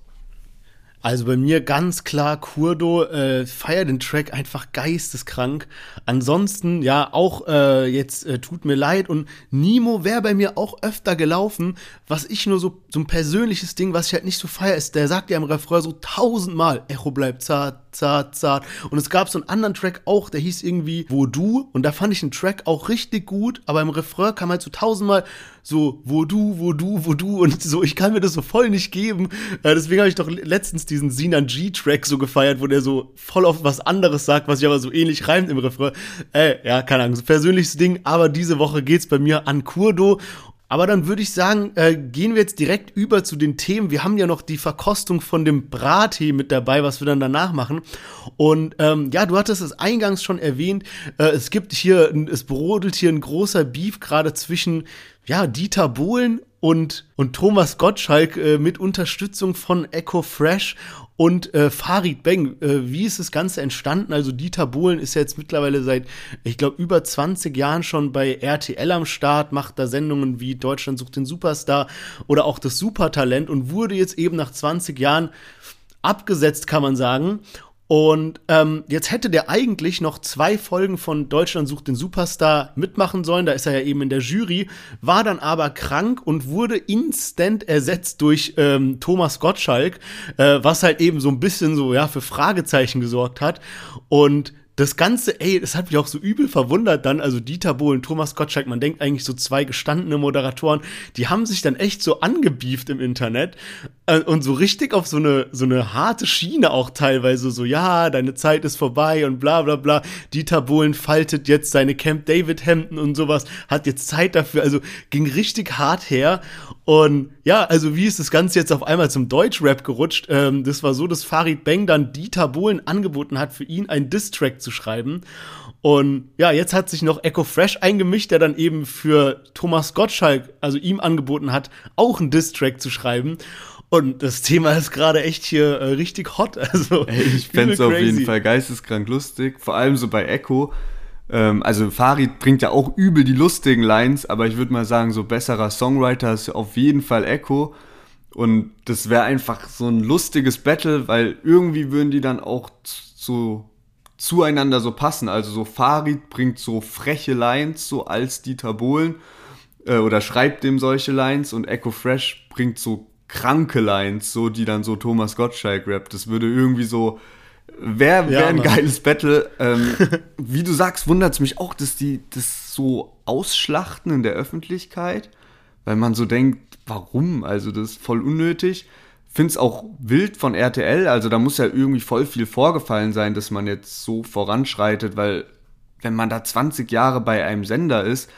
Also bei mir ganz klar Kurdo, äh, feier den Track einfach geisteskrank. Ansonsten, ja, auch äh, jetzt äh, tut mir leid und Nemo wäre bei mir auch öfter gelaufen. Was ich nur so, so ein persönliches Ding, was ich halt nicht so feier, ist, der sagt ja im Refrain so tausendmal, Echo bleibt zart, zart, zart. Und es gab so einen anderen Track auch, der hieß irgendwie Wo du und da fand ich den Track auch richtig gut, aber im Refrain kam halt so tausendmal so Wo du, wo du, wo du und so, ich kann mir das so voll nicht geben. Äh, deswegen habe ich doch letztens diesen Sinan G-Track so gefeiert, wo der so voll auf was anderes sagt, was sich aber so ähnlich reimt im Refrain. Äh, ja, keine Ahnung, persönliches Ding, aber diese Woche geht's bei mir an Kurdo Aber dann würde ich sagen, äh, gehen wir jetzt direkt über zu den Themen. Wir haben ja noch die Verkostung von dem Brattee mit dabei, was wir dann danach machen. Und ähm, ja, du hattest es eingangs schon erwähnt. Äh, es gibt hier, es brodelt hier ein großer Beef gerade zwischen ja, Dieter Bohlen und, und Thomas Gottschalk äh, mit Unterstützung von Echo Fresh und äh, Farid Beng. Äh, wie ist das Ganze entstanden? Also Dieter Bohlen ist ja jetzt mittlerweile seit, ich glaube, über 20 Jahren schon bei RTL am Start, macht da Sendungen wie Deutschland sucht den Superstar oder auch das Supertalent und wurde jetzt eben nach 20 Jahren abgesetzt, kann man sagen. Und ähm, jetzt hätte der eigentlich noch zwei Folgen von Deutschland sucht den Superstar mitmachen sollen. Da ist er ja eben in der Jury, war dann aber krank und wurde instant ersetzt durch ähm, Thomas Gottschalk, äh, was halt eben so ein bisschen so ja für Fragezeichen gesorgt hat. Und das Ganze, ey, das hat mich auch so übel verwundert dann, also Dieter Bohlen, Thomas Gottschalk, man denkt eigentlich so zwei gestandene Moderatoren, die haben sich dann echt so angebieft im Internet und so richtig auf so eine, so eine harte Schiene auch teilweise, so, ja, deine Zeit ist vorbei und bla bla bla. Dieter Bohlen faltet jetzt seine Camp David Hemden und sowas, hat jetzt Zeit dafür, also ging richtig hart her und ja, also wie ist das Ganze jetzt auf einmal zum Deutschrap gerutscht? Ähm, das war so, dass Farid Beng dann Dieter Bohlen angeboten hat, für ihn ein Distrack zu schreiben. Und ja, jetzt hat sich noch Echo Fresh eingemischt, der dann eben für Thomas Gottschalk, also ihm angeboten hat, auch einen Distrack zu schreiben. Und das Thema ist gerade echt hier äh, richtig hot. Also, Ey, ich fände es auf jeden Fall geisteskrank lustig. Vor allem so bei Echo. Ähm, also Farid bringt ja auch übel die lustigen Lines, aber ich würde mal sagen, so besserer Songwriter ist auf jeden Fall Echo. Und das wäre einfach so ein lustiges Battle, weil irgendwie würden die dann auch so zueinander so passen. Also so Farid bringt so freche Lines, so als Dieter Bohlen, äh, oder schreibt dem solche Lines und Echo Fresh bringt so kranke Lines, so die dann so Thomas Gottschalk rappt. Das würde irgendwie so, wäre wär ja, ein geiles Battle. Ähm, wie du sagst, wundert es mich auch, dass die das so ausschlachten in der Öffentlichkeit, weil man so denkt, warum? Also das ist voll unnötig finde es auch wild von RTL. Also da muss ja irgendwie voll viel vorgefallen sein, dass man jetzt so voranschreitet, weil wenn man da 20 Jahre bei einem Sender ist,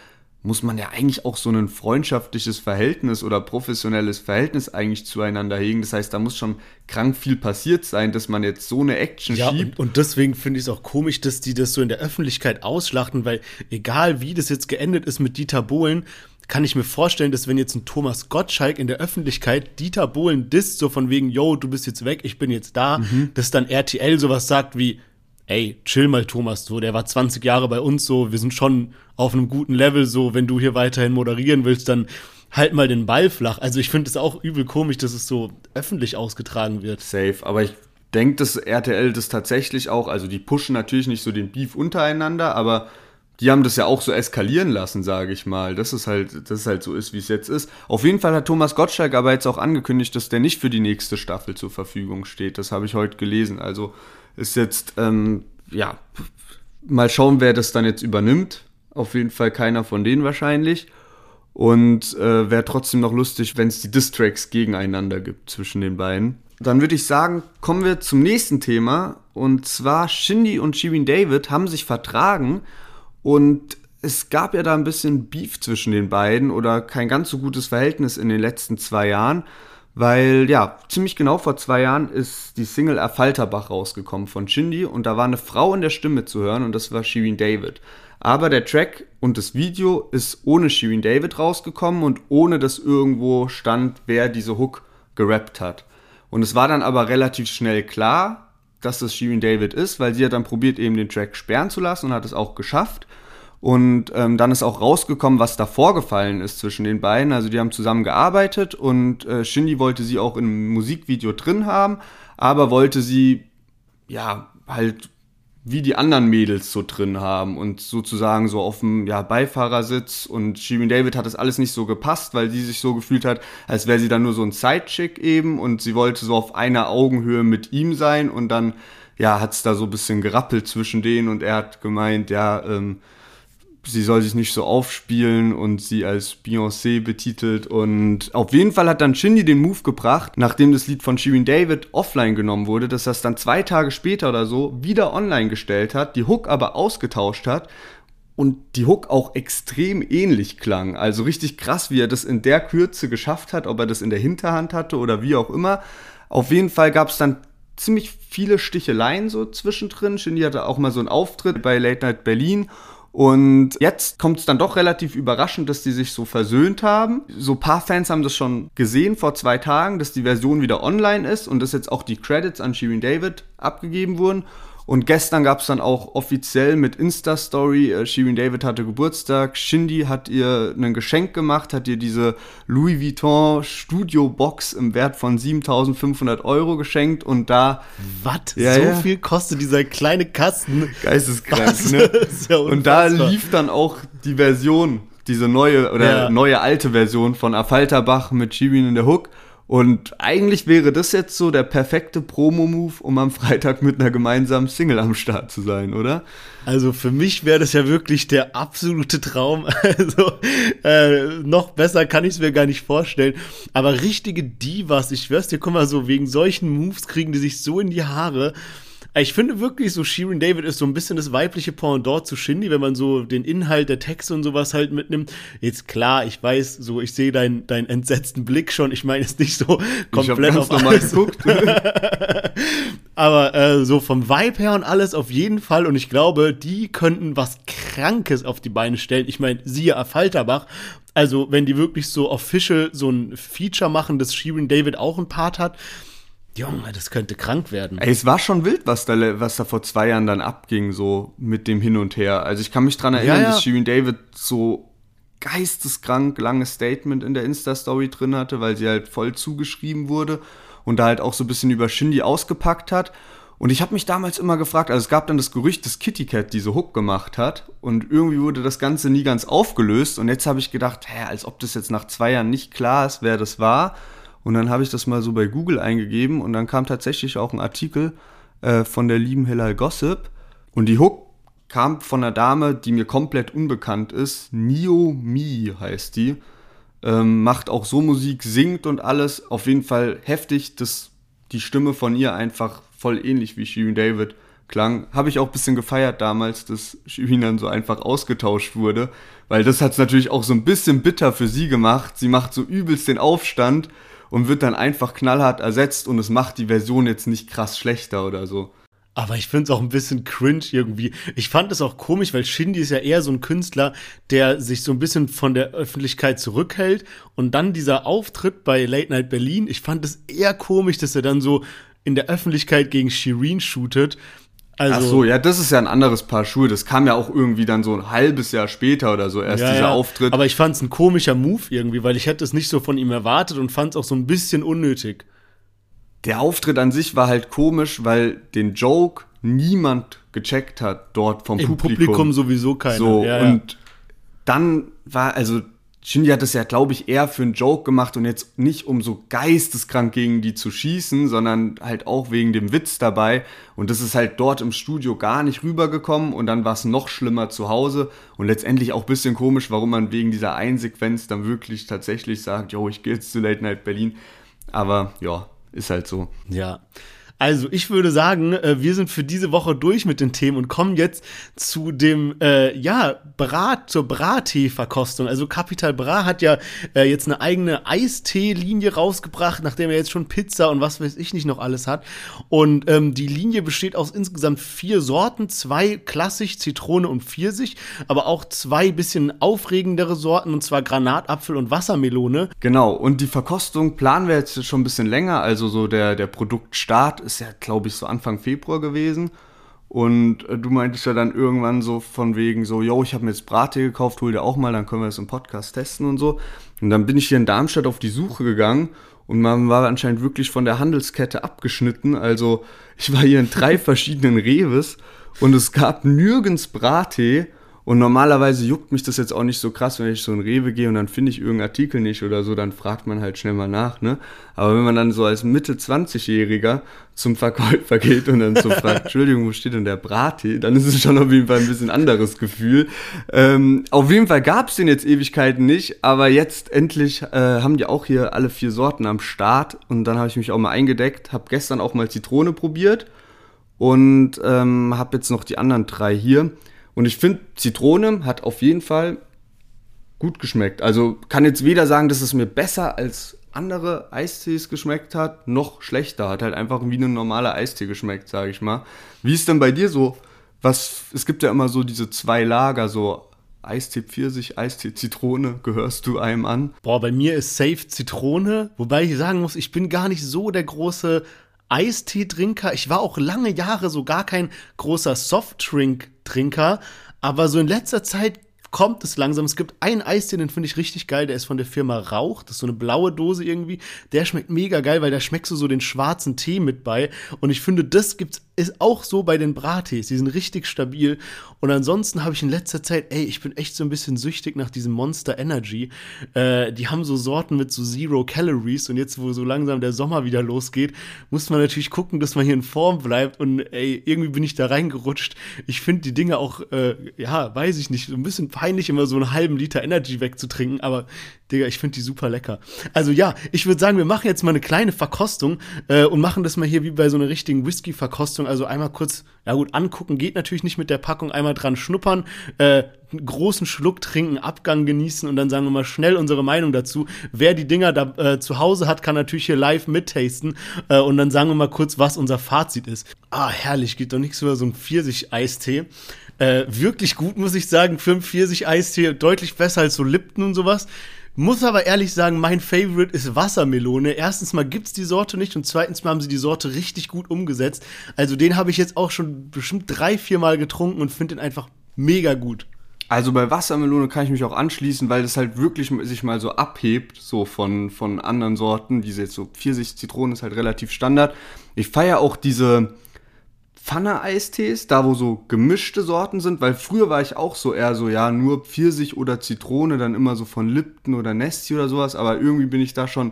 muss man ja eigentlich auch so ein freundschaftliches Verhältnis oder professionelles Verhältnis eigentlich zueinander hegen. Das heißt, da muss schon krank viel passiert sein, dass man jetzt so eine Action ja, schiebt. Und, und deswegen finde ich es auch komisch, dass die das so in der Öffentlichkeit ausschlachten, weil egal wie das jetzt geendet ist mit Dieter Bohlen, kann ich mir vorstellen, dass wenn jetzt ein Thomas Gottschalk in der Öffentlichkeit Dieter Bohlen disst, so von wegen, yo, du bist jetzt weg, ich bin jetzt da, mhm. dass dann RTL sowas sagt wie, ey, chill mal Thomas, so, der war 20 Jahre bei uns, so, wir sind schon auf einem guten Level, so, wenn du hier weiterhin moderieren willst, dann halt mal den Ball flach. Also ich finde es auch übel komisch, dass es so öffentlich ausgetragen wird. Safe, aber ich denke, dass RTL das tatsächlich auch, also die pushen natürlich nicht so den Beef untereinander, aber die haben das ja auch so eskalieren lassen, sage ich mal. Das ist halt, das ist halt so ist, wie es jetzt ist. Auf jeden Fall hat Thomas Gottschalk aber jetzt auch angekündigt, dass der nicht für die nächste Staffel zur Verfügung steht. Das habe ich heute gelesen. Also ist jetzt, ähm, ja, mal schauen, wer das dann jetzt übernimmt. Auf jeden Fall keiner von denen wahrscheinlich. Und äh, wäre trotzdem noch lustig, wenn es die Distracks gegeneinander gibt zwischen den beiden. Dann würde ich sagen, kommen wir zum nächsten Thema. Und zwar Shindy und Shirin David haben sich vertragen und es gab ja da ein bisschen Beef zwischen den beiden oder kein ganz so gutes Verhältnis in den letzten zwei Jahren, weil ja, ziemlich genau vor zwei Jahren ist die Single Erfalterbach rausgekommen von Shindy und da war eine Frau in der Stimme zu hören und das war Shirin David. Aber der Track und das Video ist ohne Shirin David rausgekommen und ohne dass irgendwo stand, wer diese Hook gerappt hat. Und es war dann aber relativ schnell klar, dass das Shirin David ist, weil sie hat dann probiert, eben den Track sperren zu lassen und hat es auch geschafft. Und ähm, dann ist auch rausgekommen, was da vorgefallen ist zwischen den beiden. Also die haben zusammen gearbeitet und äh, Shindy wollte sie auch im Musikvideo drin haben, aber wollte sie ja halt wie die anderen Mädels so drin haben und sozusagen so auf dem ja, Beifahrersitz. Und Shirin David hat das alles nicht so gepasst, weil sie sich so gefühlt hat, als wäre sie dann nur so ein Sidechick eben. Und sie wollte so auf einer Augenhöhe mit ihm sein. Und dann ja, hat es da so ein bisschen gerappelt zwischen denen. Und er hat gemeint, ja, ähm, sie soll sich nicht so aufspielen und sie als Beyoncé betitelt. Und auf jeden Fall hat dann Shindy den Move gebracht, nachdem das Lied von Shirin David offline genommen wurde, dass es dann zwei Tage später oder so wieder online gestellt hat, die Hook aber ausgetauscht hat und die Hook auch extrem ähnlich klang. Also richtig krass, wie er das in der Kürze geschafft hat, ob er das in der Hinterhand hatte oder wie auch immer. Auf jeden Fall gab es dann ziemlich viele Sticheleien so zwischendrin. Shindy hatte auch mal so einen Auftritt bei Late Night Berlin und jetzt kommt es dann doch relativ überraschend, dass die sich so versöhnt haben. So paar Fans haben das schon gesehen vor zwei Tagen, dass die Version wieder online ist und dass jetzt auch die Credits an Shirin David abgegeben wurden. Und gestern gab es dann auch offiziell mit Insta-Story, äh, Shirin David hatte Geburtstag, Shindy hat ihr ein Geschenk gemacht, hat ihr diese Louis Vuitton Studio-Box im Wert von 7500 Euro geschenkt und da... Was? Ja, so ja. viel kostet dieser kleine Kasten? Geisteskrank, ne? ja und da lief dann auch die Version, diese neue oder ja. neue alte Version von Affalterbach mit Shirin in der Hook. Und eigentlich wäre das jetzt so der perfekte Promo-Move, um am Freitag mit einer gemeinsamen Single am Start zu sein, oder? Also für mich wäre das ja wirklich der absolute Traum. Also äh, noch besser kann ich es mir gar nicht vorstellen. Aber richtige Divas, ich schwör's dir, guck mal so, wegen solchen Moves kriegen die sich so in die Haare. Ich finde wirklich so, Shirin David ist so ein bisschen das weibliche Pendant zu Shindy, wenn man so den Inhalt der Texte und sowas halt mitnimmt. Jetzt klar, ich weiß, so ich sehe deinen deinen entsetzten Blick schon. Ich meine es nicht so komplett auf alles. geguckt. Aber äh, so vom Vibe her und alles auf jeden Fall. Und ich glaube, die könnten was Krankes auf die Beine stellen. Ich meine, siehe Falterbach. Also, wenn die wirklich so official so ein Feature machen, dass Shirin David auch ein Part hat, Junge, das könnte krank werden. Ey, es war schon wild, was da, was da vor zwei Jahren dann abging, so mit dem Hin und Her. Also ich kann mich dran erinnern, ja, ja. dass Shirin David so geisteskrank langes Statement in der Insta-Story drin hatte, weil sie halt voll zugeschrieben wurde und da halt auch so ein bisschen über Shindy ausgepackt hat. Und ich habe mich damals immer gefragt, also es gab dann das Gerücht, dass Kitty Cat diese Hook gemacht hat und irgendwie wurde das Ganze nie ganz aufgelöst und jetzt habe ich gedacht, hä, als ob das jetzt nach zwei Jahren nicht klar ist, wer das war. Und dann habe ich das mal so bei Google eingegeben und dann kam tatsächlich auch ein Artikel äh, von der lieben Hillel Gossip. Und die Hook kam von einer Dame, die mir komplett unbekannt ist. Nio Mi heißt die. Ähm, macht auch so Musik, singt und alles. Auf jeden Fall heftig, dass die Stimme von ihr einfach voll ähnlich wie Shirin David klang. Habe ich auch ein bisschen gefeiert damals, dass Shirin dann so einfach ausgetauscht wurde. Weil das hat es natürlich auch so ein bisschen bitter für sie gemacht. Sie macht so übelst den Aufstand und wird dann einfach knallhart ersetzt und es macht die Version jetzt nicht krass schlechter oder so. Aber ich finde es auch ein bisschen cringe irgendwie. Ich fand es auch komisch, weil Shindy ist ja eher so ein Künstler, der sich so ein bisschen von der Öffentlichkeit zurückhält. Und dann dieser Auftritt bei Late Night Berlin, ich fand es eher komisch, dass er dann so in der Öffentlichkeit gegen Shireen shootet. Also, Ach so, ja, das ist ja ein anderes Paar Schuhe. Das kam ja auch irgendwie dann so ein halbes Jahr später oder so erst ja, dieser ja. Auftritt. Aber ich fand es ein komischer Move irgendwie, weil ich hätte es nicht so von ihm erwartet und fand es auch so ein bisschen unnötig. Der Auftritt an sich war halt komisch, weil den Joke niemand gecheckt hat dort vom Im Publikum. Publikum sowieso keiner. So, ja, und dann war, also Shinji hat das ja, glaube ich, eher für einen Joke gemacht und jetzt nicht um so geisteskrank gegen die zu schießen, sondern halt auch wegen dem Witz dabei. Und das ist halt dort im Studio gar nicht rübergekommen und dann war es noch schlimmer zu Hause und letztendlich auch ein bisschen komisch, warum man wegen dieser einen Sequenz dann wirklich tatsächlich sagt, yo, ich gehe jetzt zu Late Night Berlin. Aber ja, ist halt so. Ja. Also, ich würde sagen, äh, wir sind für diese Woche durch mit den Themen und kommen jetzt zu dem, äh, ja, Brat, zur Brattee-Verkostung. Also, Capital Bra hat ja äh, jetzt eine eigene Eistee-Linie rausgebracht, nachdem er jetzt schon Pizza und was weiß ich nicht noch alles hat. Und ähm, die Linie besteht aus insgesamt vier Sorten, zwei klassisch, Zitrone und Pfirsich, aber auch zwei bisschen aufregendere Sorten, und zwar Granatapfel und Wassermelone. Genau, und die Verkostung planen wir jetzt schon ein bisschen länger, also so der, der Produktstart ist ja, glaube ich, so Anfang Februar gewesen. Und äh, du meintest ja dann irgendwann so von wegen so, yo, ich habe mir jetzt Brate gekauft, hol dir auch mal, dann können wir das im Podcast testen und so. Und dann bin ich hier in Darmstadt auf die Suche gegangen und man war anscheinend wirklich von der Handelskette abgeschnitten. Also ich war hier in drei verschiedenen Reves und es gab nirgends Brattee und normalerweise juckt mich das jetzt auch nicht so krass, wenn ich so in Rewe gehe und dann finde ich irgendeinen Artikel nicht oder so, dann fragt man halt schnell mal nach, ne? Aber wenn man dann so als Mitte 20-Jähriger zum Verkäufer geht und dann so fragt, Entschuldigung, wo steht denn der Brati? Dann ist es schon auf jeden Fall ein bisschen anderes Gefühl. Ähm, auf jeden Fall gab es den jetzt Ewigkeiten nicht, aber jetzt endlich äh, haben die auch hier alle vier Sorten am Start und dann habe ich mich auch mal eingedeckt, habe gestern auch mal Zitrone probiert und ähm, habe jetzt noch die anderen drei hier. Und ich finde, Zitrone hat auf jeden Fall gut geschmeckt. Also kann jetzt weder sagen, dass es mir besser als andere Eistees geschmeckt hat, noch schlechter. Hat halt einfach wie ein normaler Eistee geschmeckt, sage ich mal. Wie ist denn bei dir so? Was, es gibt ja immer so diese zwei Lager, so Eistee Pfirsich, Eistee Zitrone, gehörst du einem an? Boah, bei mir ist safe Zitrone, wobei ich sagen muss, ich bin gar nicht so der große Eistee-Trinker. Ich war auch lange Jahre so gar kein großer Softdrink-Trinker, aber so in letzter Zeit kommt es langsam. Es gibt einen Eistee, den finde ich richtig geil. Der ist von der Firma Rauch. Das ist so eine blaue Dose irgendwie. Der schmeckt mega geil, weil da schmeckst du so den schwarzen Tee mit bei. Und ich finde, das gibt's ist auch so bei den Bratees. Die sind richtig stabil. Und ansonsten habe ich in letzter Zeit, ey, ich bin echt so ein bisschen süchtig nach diesem Monster Energy. Äh, die haben so Sorten mit so Zero Calories. Und jetzt, wo so langsam der Sommer wieder losgeht, muss man natürlich gucken, dass man hier in Form bleibt. Und ey, irgendwie bin ich da reingerutscht. Ich finde die Dinge auch, äh, ja, weiß ich nicht, so ein bisschen peinlich, immer so einen halben Liter Energy wegzutrinken. Aber Digga, ich finde die super lecker. Also ja, ich würde sagen, wir machen jetzt mal eine kleine Verkostung äh, und machen das mal hier wie bei so einer richtigen Whisky-Verkostung. Also einmal kurz, ja gut, angucken geht natürlich nicht mit der Packung, einmal dran schnuppern, äh, einen großen Schluck trinken, Abgang genießen und dann sagen wir mal schnell unsere Meinung dazu. Wer die Dinger da äh, zu Hause hat, kann natürlich hier live mittasten äh, und dann sagen wir mal kurz, was unser Fazit ist. Ah, herrlich, geht doch nichts über so ein Pfirsich-Eistee. Äh, wirklich gut, muss ich sagen, für einen Pfirsich-Eistee, deutlich besser als so Lipton und sowas. Muss aber ehrlich sagen, mein Favorite ist Wassermelone. Erstens mal gibt's die Sorte nicht und zweitens mal haben sie die Sorte richtig gut umgesetzt. Also den habe ich jetzt auch schon bestimmt drei, vier Mal getrunken und finde den einfach mega gut. Also bei Wassermelone kann ich mich auch anschließen, weil das halt wirklich sich mal so abhebt, so von, von anderen Sorten. Diese jetzt so Pfirsich, Zitrone ist halt relativ Standard. Ich feiere auch diese, Pfanne-Eistees, da wo so gemischte Sorten sind, weil früher war ich auch so eher so, ja, nur Pfirsich oder Zitrone, dann immer so von Lipton oder Nesti oder sowas, aber irgendwie bin ich da schon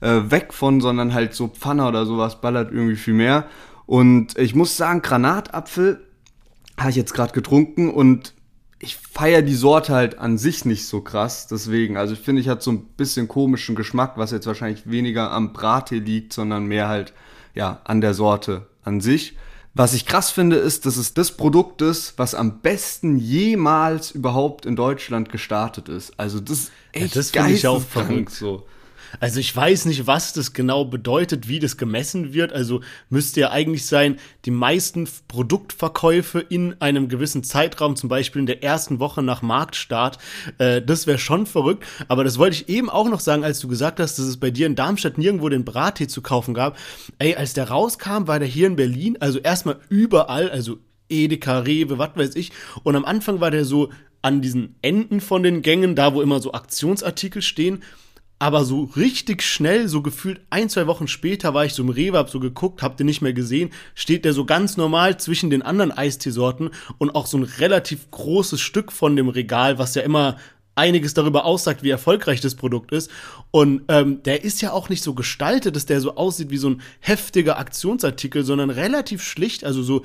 äh, weg von, sondern halt so Pfanne oder sowas ballert irgendwie viel mehr. Und ich muss sagen, Granatapfel habe ich jetzt gerade getrunken und ich feiere die Sorte halt an sich nicht so krass, deswegen, also ich finde, ich hat so ein bisschen komischen Geschmack, was jetzt wahrscheinlich weniger am Brate liegt, sondern mehr halt, ja, an der Sorte an sich. Was ich krass finde, ist, dass es das Produkt ist, was am besten jemals überhaupt in Deutschland gestartet ist. Also das ist echt ja, das finde ich auch verrückt so. Also ich weiß nicht, was das genau bedeutet, wie das gemessen wird. Also müsste ja eigentlich sein, die meisten Produktverkäufe in einem gewissen Zeitraum, zum Beispiel in der ersten Woche nach Marktstart. Äh, das wäre schon verrückt. Aber das wollte ich eben auch noch sagen, als du gesagt hast, dass es bei dir in Darmstadt nirgendwo den Brattee zu kaufen gab. Ey, als der rauskam, war der hier in Berlin, also erstmal überall, also Edeka, Rewe, was weiß ich. Und am Anfang war der so an diesen Enden von den Gängen, da wo immer so Aktionsartikel stehen. Aber so richtig schnell, so gefühlt ein, zwei Wochen später war ich so im Rewe, hab so geguckt, hab den nicht mehr gesehen, steht der so ganz normal zwischen den anderen Eisteesorten und auch so ein relativ großes Stück von dem Regal, was ja immer einiges darüber aussagt, wie erfolgreich das Produkt ist. Und ähm, der ist ja auch nicht so gestaltet, dass der so aussieht wie so ein heftiger Aktionsartikel, sondern relativ schlicht, also so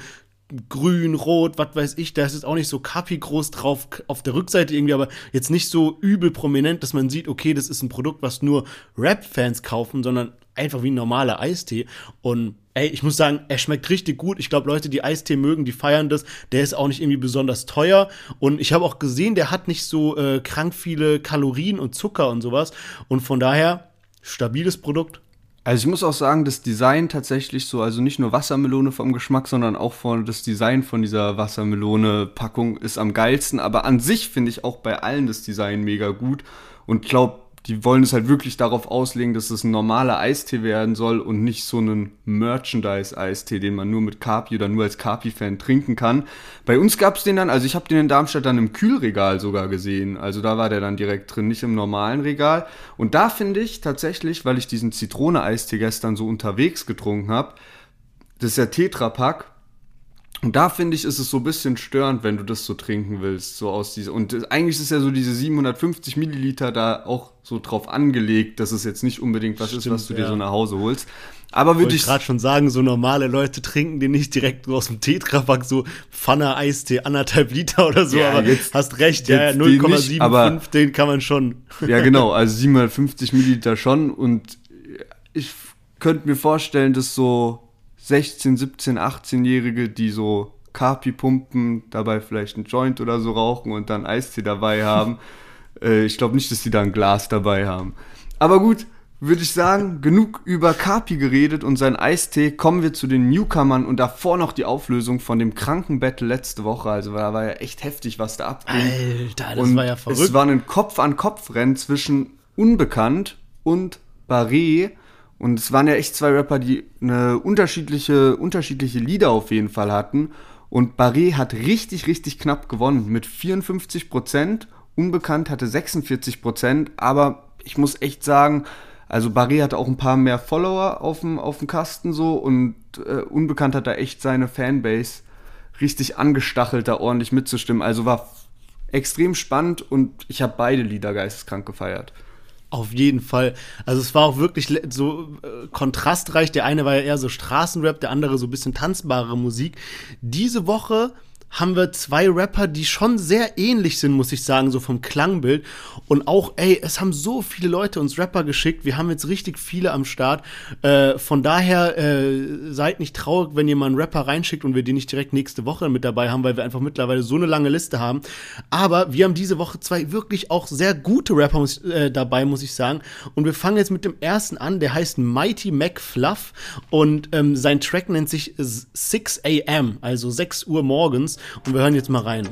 grün, rot, was weiß ich, da ist jetzt auch nicht so Kapi groß drauf auf der Rückseite irgendwie, aber jetzt nicht so übel prominent, dass man sieht, okay, das ist ein Produkt, was nur Rap-Fans kaufen, sondern einfach wie ein normaler Eistee. Und ey, ich muss sagen, er schmeckt richtig gut. Ich glaube, Leute, die Eistee mögen, die feiern das. Der ist auch nicht irgendwie besonders teuer. Und ich habe auch gesehen, der hat nicht so äh, krank viele Kalorien und Zucker und sowas. Und von daher, stabiles Produkt. Also ich muss auch sagen, das Design tatsächlich so, also nicht nur Wassermelone vom Geschmack, sondern auch von das Design von dieser Wassermelone-Packung ist am geilsten. Aber an sich finde ich auch bei allen das Design mega gut und glaube, die wollen es halt wirklich darauf auslegen, dass es ein normaler Eistee werden soll und nicht so ein Merchandise-Eistee, den man nur mit Kapi oder nur als Kapi-Fan trinken kann. Bei uns gab es den dann, also ich habe den in Darmstadt dann im Kühlregal sogar gesehen. Also da war der dann direkt drin, nicht im normalen Regal. Und da finde ich tatsächlich, weil ich diesen Zitrone-Eistee gestern so unterwegs getrunken habe, das ist der Tetrapack und da finde ich, ist es so ein bisschen störend, wenn du das so trinken willst, so aus dieser. Und eigentlich ist ja so diese 750 Milliliter da auch so drauf angelegt, dass es jetzt nicht unbedingt was Stimmt, ist, was du ja. dir so nach Hause holst. Aber würde ich, ich gerade schon sagen, so normale Leute trinken den nicht direkt aus dem Tetrapack, so Pfanne Eistee, anderthalb Liter oder so. Ja, aber jetzt, hast recht, ja, 0,75, den kann man schon. Ja, genau, also 750 Milliliter schon. Und ich könnte mir vorstellen, dass so 16, 17, 18-Jährige, die so Kapi pumpen, dabei vielleicht einen Joint oder so rauchen und dann Eistee dabei haben. äh, ich glaube nicht, dass die da ein Glas dabei haben. Aber gut, würde ich sagen, genug über Kapi geredet und seinen Eistee. Kommen wir zu den Newcomern und davor noch die Auflösung von dem Krankenbattle letzte Woche. Also da war ja echt heftig, was da abging. Alter, das und war ja verrückt. Es war ein Kopf-an-Kopf-Rennen zwischen Unbekannt und Barré. Und es waren ja echt zwei Rapper, die eine unterschiedliche, unterschiedliche Lieder auf jeden Fall hatten. Und Barré hat richtig, richtig knapp gewonnen mit 54 Prozent. Unbekannt hatte 46 Prozent. Aber ich muss echt sagen, also Barré hatte auch ein paar mehr Follower auf dem, auf dem Kasten so und äh, Unbekannt hat da echt seine Fanbase richtig angestachelt, da ordentlich mitzustimmen. Also war extrem spannend und ich habe beide Lieder geisteskrank gefeiert. Auf jeden Fall. Also es war auch wirklich so äh, kontrastreich. Der eine war ja eher so Straßenrap, der andere so ein bisschen tanzbare Musik. Diese Woche haben wir zwei Rapper, die schon sehr ähnlich sind, muss ich sagen, so vom Klangbild. Und auch, ey, es haben so viele Leute uns Rapper geschickt. Wir haben jetzt richtig viele am Start. Äh, von daher äh, seid nicht traurig, wenn ihr mal einen Rapper reinschickt und wir den nicht direkt nächste Woche mit dabei haben, weil wir einfach mittlerweile so eine lange Liste haben. Aber wir haben diese Woche zwei wirklich auch sehr gute Rapper muss, äh, dabei, muss ich sagen. Und wir fangen jetzt mit dem ersten an, der heißt Mighty Mac Fluff und ähm, sein Track nennt sich 6 AM, also 6 Uhr morgens. Und wir hören jetzt mal rein.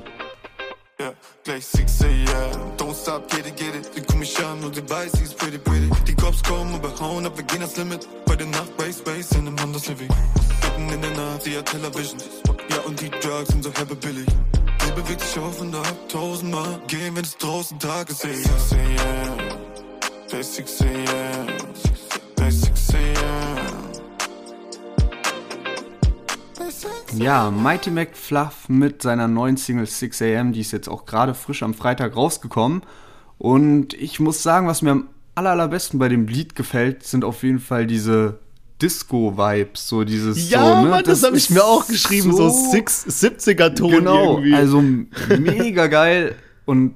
Yeah, gleich 6 a.m. Don't stop, get it, get it. Sie gucken mich an und sie weiß, sie ist pretty, pretty. Die Cops kommen und behauen ab, wir gehen ans Limit. Bei der Nacht bei Space in einem Honda Civic. Mitten in der Nacht, sie hat Television. Ja, und die Drugs sind so herbe billig. Sie bewegt sich auf und ab, tausendmal. Gehen, wenn es draußen Tag ist, ey. 6 a.m. Gleich 6 a.m. Ja, Mighty Mac Fluff mit seiner neuen Single 6 AM, die ist jetzt auch gerade frisch am Freitag rausgekommen. Und ich muss sagen, was mir am aller, allerbesten bei dem Lied gefällt, sind auf jeden Fall diese Disco-Vibes, so dieses Ja, so, ne? Mann, das, habe ich mir auch geschrieben, so, 70er-Ton genau, irgendwie. also mega geil und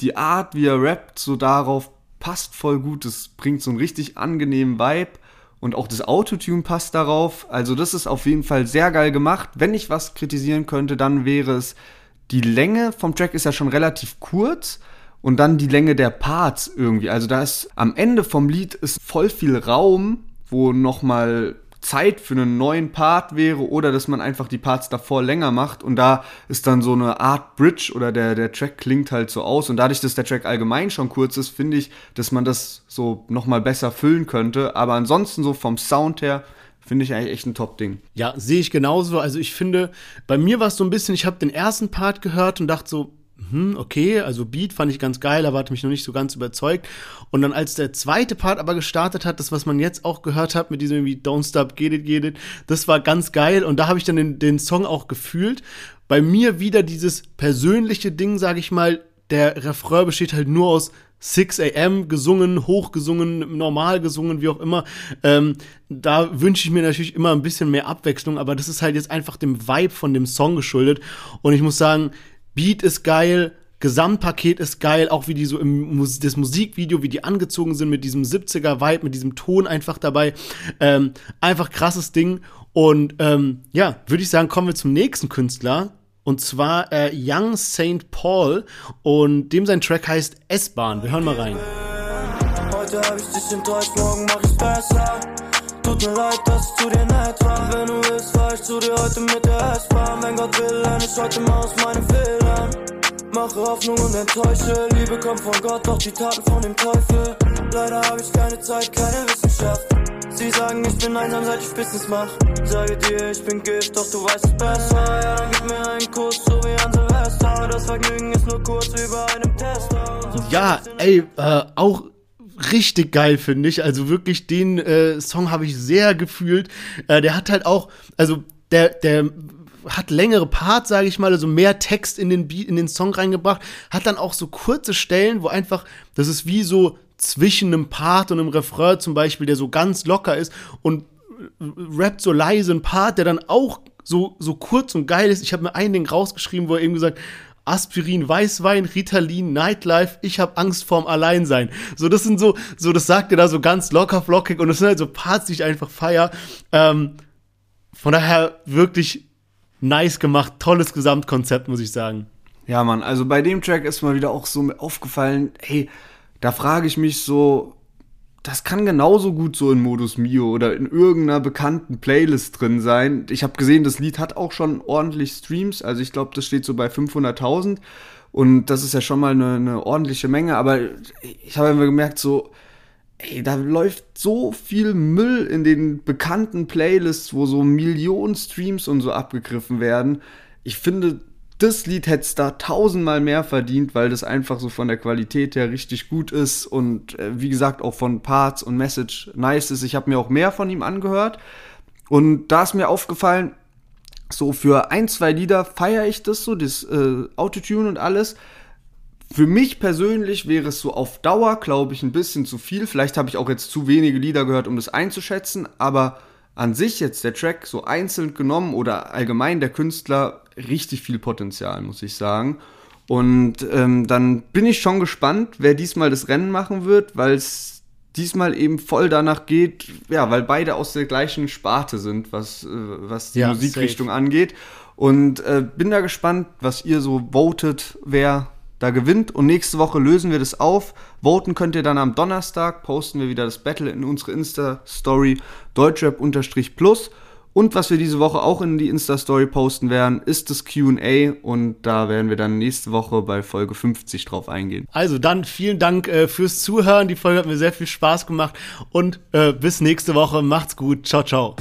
die Art, wie er rappt, so darauf passt voll gut. Es bringt so einen richtig angenehmen Vibe und auch das Autotune passt darauf. Also das ist auf jeden Fall sehr geil gemacht. Wenn ich was kritisieren könnte, dann wäre es die Länge vom Track ist ja schon relativ kurz und dann die Länge der Parts irgendwie. Also da ist am Ende vom Lied ist voll viel Raum, wo noch mal Zeit für einen neuen Part wäre oder dass man einfach die Parts davor länger macht und da ist dann so eine Art Bridge oder der, der Track klingt halt so aus und dadurch, dass der Track allgemein schon kurz ist, finde ich, dass man das so nochmal besser füllen könnte, aber ansonsten so vom Sound her finde ich eigentlich echt ein Top-Ding. Ja, sehe ich genauso. Also ich finde, bei mir war es so ein bisschen, ich habe den ersten Part gehört und dachte so, hm, okay, also Beat fand ich ganz geil, aber hat mich noch nicht so ganz überzeugt. Und dann als der zweite Part aber gestartet hat, das, was man jetzt auch gehört hat, mit diesem irgendwie Don't Stop, Get It, Get It, das war ganz geil. Und da habe ich dann den, den Song auch gefühlt. Bei mir wieder dieses persönliche Ding, sage ich mal, der Refrain besteht halt nur aus 6 AM gesungen, hochgesungen, normal gesungen, wie auch immer. Ähm, da wünsche ich mir natürlich immer ein bisschen mehr Abwechslung, aber das ist halt jetzt einfach dem Vibe von dem Song geschuldet. Und ich muss sagen, Beat ist geil, Gesamtpaket ist geil, auch wie die so im das Musikvideo, wie die angezogen sind mit diesem 70er-Vibe, mit diesem Ton einfach dabei. Ähm, einfach krasses Ding. Und ähm, ja, würde ich sagen, kommen wir zum nächsten Künstler. Und zwar äh, Young St. Paul. Und dem sein Track heißt S-Bahn. Wir hören mal rein. Heute hab ich dich enttäuscht, morgen mach ich's besser. Tut mir leid, dass ich zu dir nett war. Wenn du willst, fahr ich zu dir heute mit der S-Bahn. Wenn Gott will, lerne ich heute mal aus meinen Fehlern. Mache Hoffnung und enttäusche. Liebe kommt von Gott, doch die Taten von dem Teufel. Leider habe ich keine Zeit, keine Wissenschaft. Sie sagen, ich bin einsam, seit ich Business mach. Sage dir, ich bin Gift, doch du weißt es besser. Ja, dann gib mir einen Kuss, so wie an Silvester. Das Vergnügen ist nur kurz wie bei einem Tester. Ja, ey, äh, auch richtig geil, finde ich. Also wirklich, den äh, Song habe ich sehr gefühlt. Äh, der hat halt auch, also der, der hat längere Parts, sage ich mal, also mehr Text in den, Beat, in den Song reingebracht, hat dann auch so kurze Stellen, wo einfach, das ist wie so zwischen einem Part und einem Refrain zum Beispiel, der so ganz locker ist und rappt so leise einen Part, der dann auch so, so kurz und geil ist. Ich habe mir ein Ding rausgeschrieben, wo er eben gesagt Aspirin, Weißwein, Ritalin, Nightlife, ich habe Angst vorm Alleinsein. So, das sind so, so, das sagt er da so ganz locker flockig und das sind halt so Parts, die ich einfach feier. Ähm, von daher wirklich nice gemacht, tolles Gesamtkonzept, muss ich sagen. Ja, Mann, also bei dem Track ist mal wieder auch so aufgefallen, hey, da frage ich mich so, das kann genauso gut so in Modus Mio oder in irgendeiner bekannten Playlist drin sein. Ich habe gesehen, das Lied hat auch schon ordentlich Streams, also ich glaube, das steht so bei 500.000 und das ist ja schon mal eine, eine ordentliche Menge, aber ich habe immer gemerkt, so, ey, da läuft so viel Müll in den bekannten Playlists, wo so Millionen Streams und so abgegriffen werden. Ich finde, das Lied hätte es da tausendmal mehr verdient, weil das einfach so von der Qualität her richtig gut ist und äh, wie gesagt auch von Parts und Message nice ist. Ich habe mir auch mehr von ihm angehört und da ist mir aufgefallen, so für ein, zwei Lieder feiere ich das so, das äh, Autotune und alles. Für mich persönlich wäre es so auf Dauer, glaube ich, ein bisschen zu viel. Vielleicht habe ich auch jetzt zu wenige Lieder gehört, um das einzuschätzen, aber an sich jetzt der Track so einzeln genommen oder allgemein der Künstler richtig viel Potenzial, muss ich sagen. Und ähm, dann bin ich schon gespannt, wer diesmal das Rennen machen wird, weil es diesmal eben voll danach geht, ja, weil beide aus der gleichen Sparte sind, was, äh, was die ja, Musikrichtung safe. angeht. Und äh, bin da gespannt, was ihr so votet, wer da gewinnt. Und nächste Woche lösen wir das auf. Voten könnt ihr dann am Donnerstag, posten wir wieder das Battle in unsere Insta-Story deutschrap-plus. Und was wir diese Woche auch in die Insta-Story posten werden, ist das QA und da werden wir dann nächste Woche bei Folge 50 drauf eingehen. Also dann vielen Dank äh, fürs Zuhören. Die Folge hat mir sehr viel Spaß gemacht und äh, bis nächste Woche. Macht's gut. Ciao, ciao.